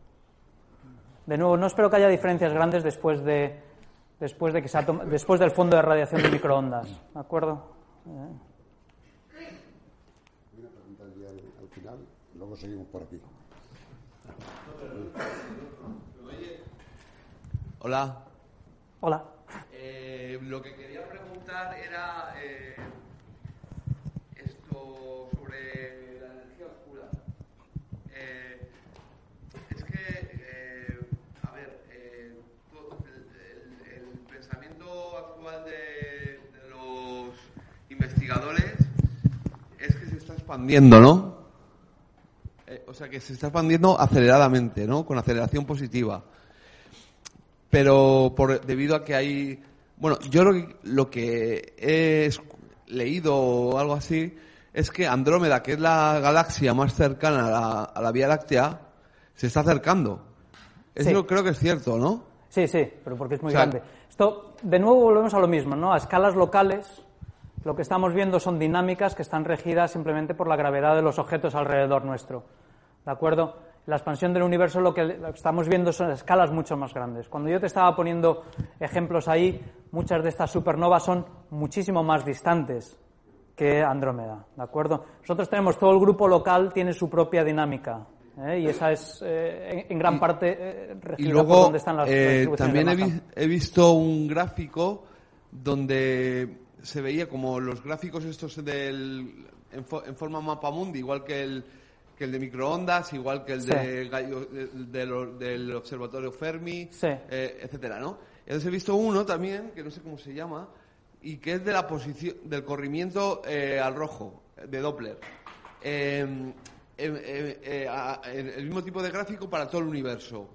De nuevo, no espero que haya diferencias grandes después de, después de que se ha después del fondo de radiación de microondas, ¿de acuerdo? Eh. Una pregunta al, al final, luego seguimos por aquí. Hola. Hola. Eh, lo que quería preguntar era eh, sobre la energía oscura. Eh, es que, eh, a ver, eh, el, el, el, pensamiento actual de, de, los investigadores es que se está expandiendo, ¿no? o sea, que se está expandiendo aceleradamente, ¿no? Con aceleración positiva. Pero por, debido a que hay... Bueno, yo lo que, lo que he leído o algo así es que Andrómeda, que es la galaxia más cercana a la, a la Vía Láctea, se está acercando. Eso sí. creo que es cierto, ¿no? Sí, sí, pero porque es muy O sea, grande. Esto, de nuevo, volvemos a lo mismo, ¿no? A escalas locales, lo que estamos viendo son dinámicas que están regidas simplemente por la gravedad de los objetos alrededor nuestro. ¿De acuerdo? La expansión del universo lo que estamos viendo son escalas mucho más grandes. Cuando yo te estaba poniendo ejemplos ahí, muchas de estas supernovas son muchísimo más distantes que Andrómeda. ¿De acuerdo? Nosotros tenemos todo el grupo local, tiene su propia dinámica. ¿eh? Y esa es, eh, en en gran parte, eh, Y luego dónde están las, las eh, también he, masa. vi- he visto un gráfico donde se veía como los gráficos estos del, en, fo- en forma mapamundi, igual que el, que el de microondas, igual que el Sí. de del, del- del observatorio Fermi, Sí. eh, etcétera, ¿no? Entonces he visto uno también, que no sé cómo se llama, y que es de la posición del corrimiento eh, al rojo, de Doppler. Eh, eh, eh, eh, a- el mismo tipo de gráfico para todo el universo.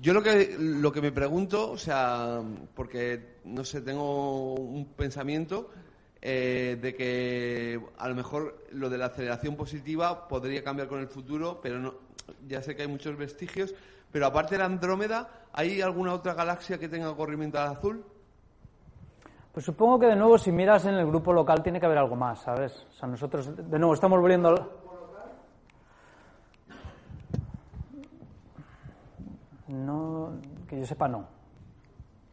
Yo lo que, lo que me pregunto, o sea, porque, no sé, tengo un pensamiento eh, de que a lo mejor lo de la aceleración positiva podría cambiar con el futuro, pero no, ya sé que hay muchos vestigios, pero aparte de la Andrómeda, ¿hay alguna otra galaxia que tenga corrimiento al azul? Pues supongo que de nuevo si miras en el grupo local tiene que haber algo más, ¿sabes? O sea, nosotros de nuevo estamos volviendo al... No, que yo sepa no.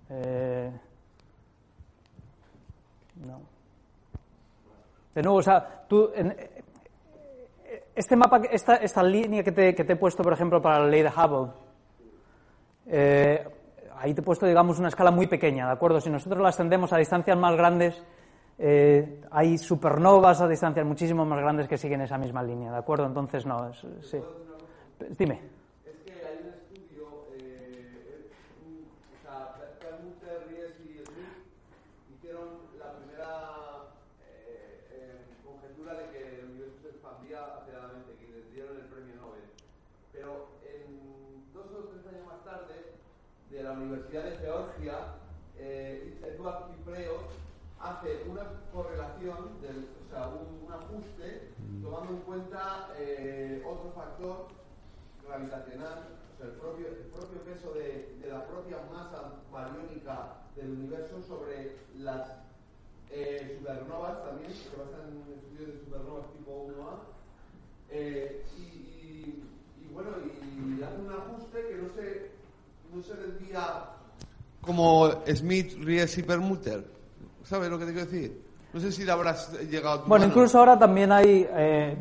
Eh, no. De nuevo, o sea, tú en- este mapa, esta, esta línea que te, que te he puesto, por ejemplo, para la ley de Hubble, eh, ahí te he puesto, digamos, una escala muy pequeña, ¿de acuerdo? Si nosotros la extendemos a distancias más grandes, eh, hay supernovas a distancias muchísimo más grandes que siguen esa misma línea, ¿de acuerdo? Entonces, no, sí. Dime. Es que hay un estudio, eh, un- o sea, Permuter, Ries y Smith hicieron la primera eh, eh, conjetura de que el universo se expandía aceleradamente, que les dieron el premio Nobel. Pero en dos o tres años más tarde, de la Universidad de Georgia, eh, Eduard Cipreos hace una correlación, del, o sea, un, un ajuste, tomando en cuenta eh, otro factor gravitacional, o sea, el propio, el propio peso de, de la propia masa bariónica del universo sobre las eh, supernovas también, que basan en estudios de supernovas tipo 1A. Eh, y, y- y bueno, y hace un ajuste que no se, no se desvía como Smith, Ries y Permuter. ¿Sabes lo que te quiero decir? No sé si le habrás llegado a tu Bueno, mano. incluso ahora también hay, eh,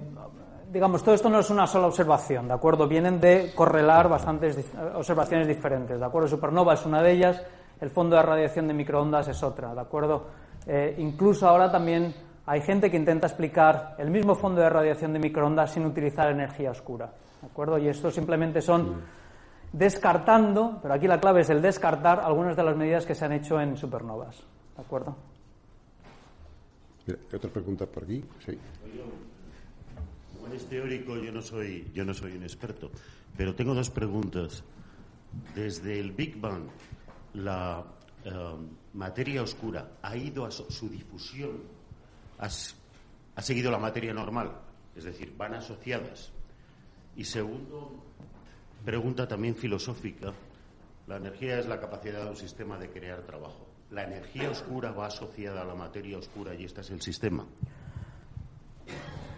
digamos, todo esto no es una sola observación, ¿de acuerdo? Vienen de correlar bastantes observaciones diferentes, ¿de acuerdo? Supernova es una de ellas, el fondo de radiación de microondas es otra, ¿de acuerdo? Eh, incluso ahora también hay gente que intenta explicar el mismo fondo de radiación de microondas sin utilizar energía oscura, ¿de acuerdo? Y esto simplemente son descartando, pero aquí la clave es el descartar algunas de las medidas que se han hecho en supernovas, ¿de acuerdo? Mira, hay otra pregunta por aquí. Sí. Eres teórico, yo no soy, yo no soy un experto, pero tengo dos preguntas. Desde el Big Bang, la eh, materia oscura ha ido a su, difusión, ha, s- ha seguido la materia normal, es decir, van asociadas. Y segundo, pregunta también filosófica, la energía es la capacidad de un sistema de crear trabajo. ¿La energía oscura va asociada a la materia oscura y este es el sistema?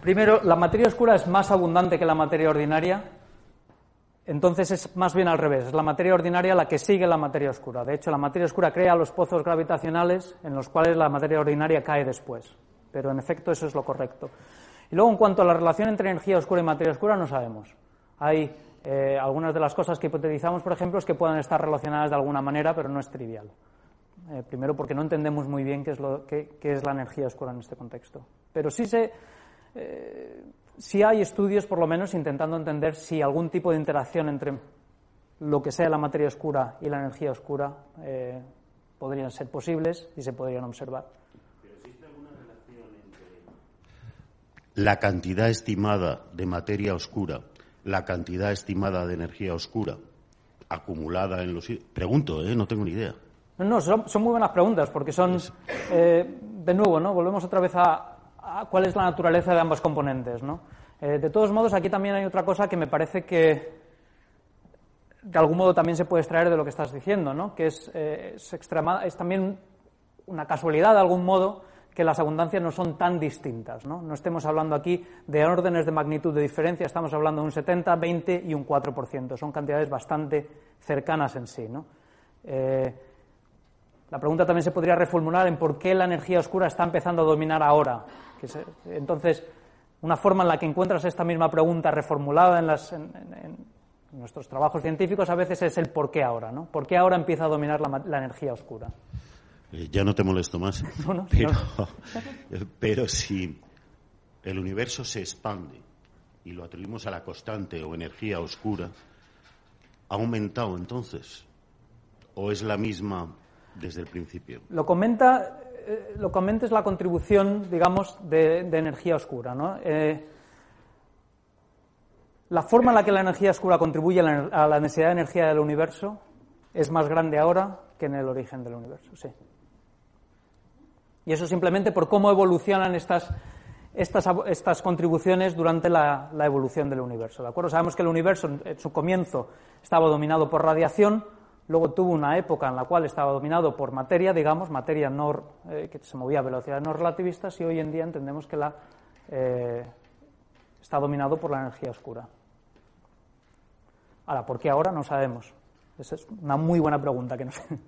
Primero, la materia oscura es más abundante que la materia ordinaria, entonces es más bien al revés, es la materia ordinaria la que sigue la materia oscura. De hecho, la materia oscura crea los pozos gravitacionales en los cuales la materia ordinaria cae después, pero en efecto eso es lo correcto. Y luego, en cuanto a la relación entre energía oscura y materia oscura, no sabemos. Hay eh, algunas de las cosas que hipotetizamos, por ejemplo, es que puedan estar relacionadas de alguna manera, pero no es trivial. Eh, primero porque no entendemos muy bien qué es, lo, qué, qué es la energía oscura en este contexto. Pero sí se, eh, sí hay estudios, por lo menos, intentando entender si algún tipo de interacción entre lo que sea la materia oscura y la energía oscura eh, podrían ser posibles y se podrían observar. la cantidad estimada de materia oscura, la cantidad estimada de energía oscura acumulada en los... Pregunto, ¿eh? no tengo ni idea. No, no, son, son muy buenas preguntas porque son, eh, de nuevo, ¿no? Volvemos otra vez a, a cuál es la naturaleza de ambos componentes, ¿no? Eh, de todos modos, aquí también hay otra cosa que me parece que de algún modo también se puede extraer de lo que estás diciendo, ¿no? que es, eh, también una casualidad de algún modo que las abundancias no son tan distintas. ¿no? no estemos hablando aquí de órdenes de magnitud de diferencia, estamos hablando de un 70, 20 y un 4%. Son cantidades bastante cercanas en sí. ¿no? Eh, la pregunta también se podría reformular en por qué la energía oscura está empezando a dominar ahora. Que se, entonces, una forma en la que encuentras esta misma pregunta reformulada en, las, en, en, nuestros trabajos científicos a veces es el por qué ahora, ¿no? ¿Por qué ahora empieza a dominar la, la energía oscura? Eh, ya no te molesto más. No, no, pero, no. pero si el universo se expande y lo atribuimos a la constante o energía oscura, ¿ha aumentado entonces? ¿O es la misma desde el principio? Lo comenta, eh, lo comenta es la contribución, digamos, de, energía oscura, ¿no? Eh, la forma en la que la energía oscura contribuye a la, la, necesidad de energía del universo es más grande ahora que en el origen del universo, sí. Y eso simplemente por cómo evolucionan estas contribuciones durante la, la, evolución del universo, ¿de acuerdo? Sabemos que el universo en su comienzo estaba dominado por radiación, luego tuvo una época en la cual estaba dominado por materia, digamos, materia no, eh, que se movía a velocidades no relativistas, y hoy en día entendemos que la, eh, está dominado por la energía oscura. Ahora, ¿por qué ahora? No sabemos. Esa es una muy buena pregunta que no sé.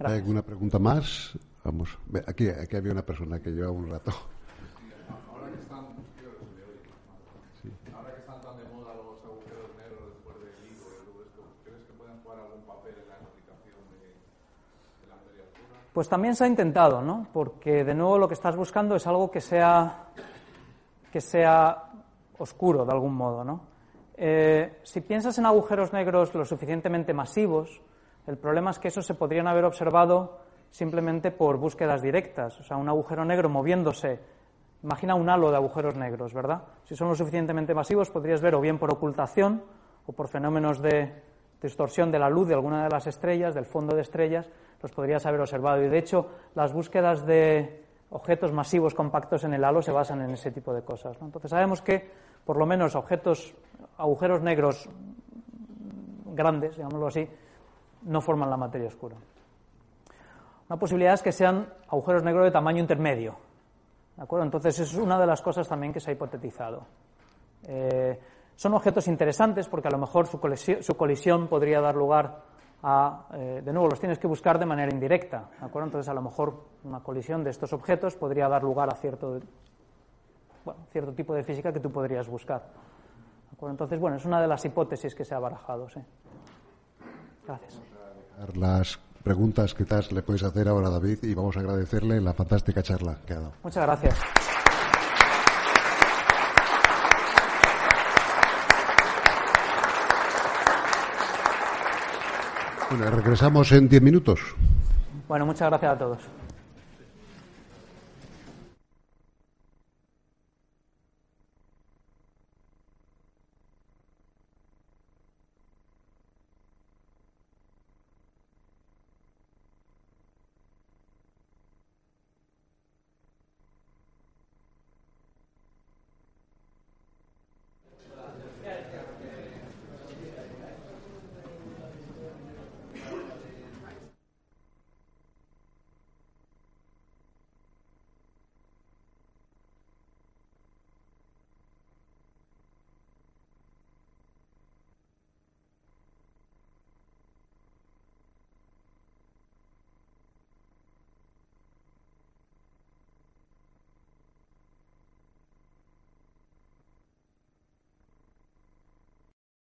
¿Hay alguna pregunta más? Vamos, aquí, aquí había una persona que lleva un rato. Ahora que están, sí. ahora que están tan de moda los agujeros negros después del libro y todo esto, ¿crees que pueden jugar algún papel en la explicación de, de la materia oscura? Pues también se ha intentado, ¿no? Porque de nuevo lo que estás buscando es algo que sea que sea oscuro de algún modo, ¿no? Eh, si piensas en agujeros negros lo suficientemente masivos, el problema es que esos se podrían haber observado simplemente por búsquedas directas. O sea, un agujero negro moviéndose. Imagina un halo de agujeros negros, ¿verdad? Si son lo suficientemente masivos, podrías ver o bien por ocultación o por fenómenos de distorsión de la luz de alguna de las estrellas, del fondo de estrellas, los podrías haber observado. Y de hecho, las búsquedas de objetos masivos compactos en el halo se basan en ese tipo de cosas. Entonces sabemos que, por lo menos, objetos, agujeros negros grandes, digámoslo así, no forman la materia oscura. Una posibilidad es que sean agujeros negros de tamaño intermedio. ¿De acuerdo? Entonces, es una de las cosas también que se ha hipotetizado. Eh, son objetos interesantes porque a lo mejor su colisión, su colisión podría dar lugar a, eh, de nuevo, los tienes que buscar de manera indirecta. ¿De acuerdo? Entonces, a lo mejor una colisión de estos objetos podría dar lugar a cierto, bueno, cierto tipo de física que tú podrías buscar. ¿De acuerdo? Entonces, bueno, es una de las hipótesis que se ha barajado. Sí. Gracias. Las preguntas que le puedes hacer ahora a David y vamos a agradecerle la fantástica charla que ha dado. Muchas gracias. Bueno, regresamos en diez minutos. Bueno, muchas gracias a todos.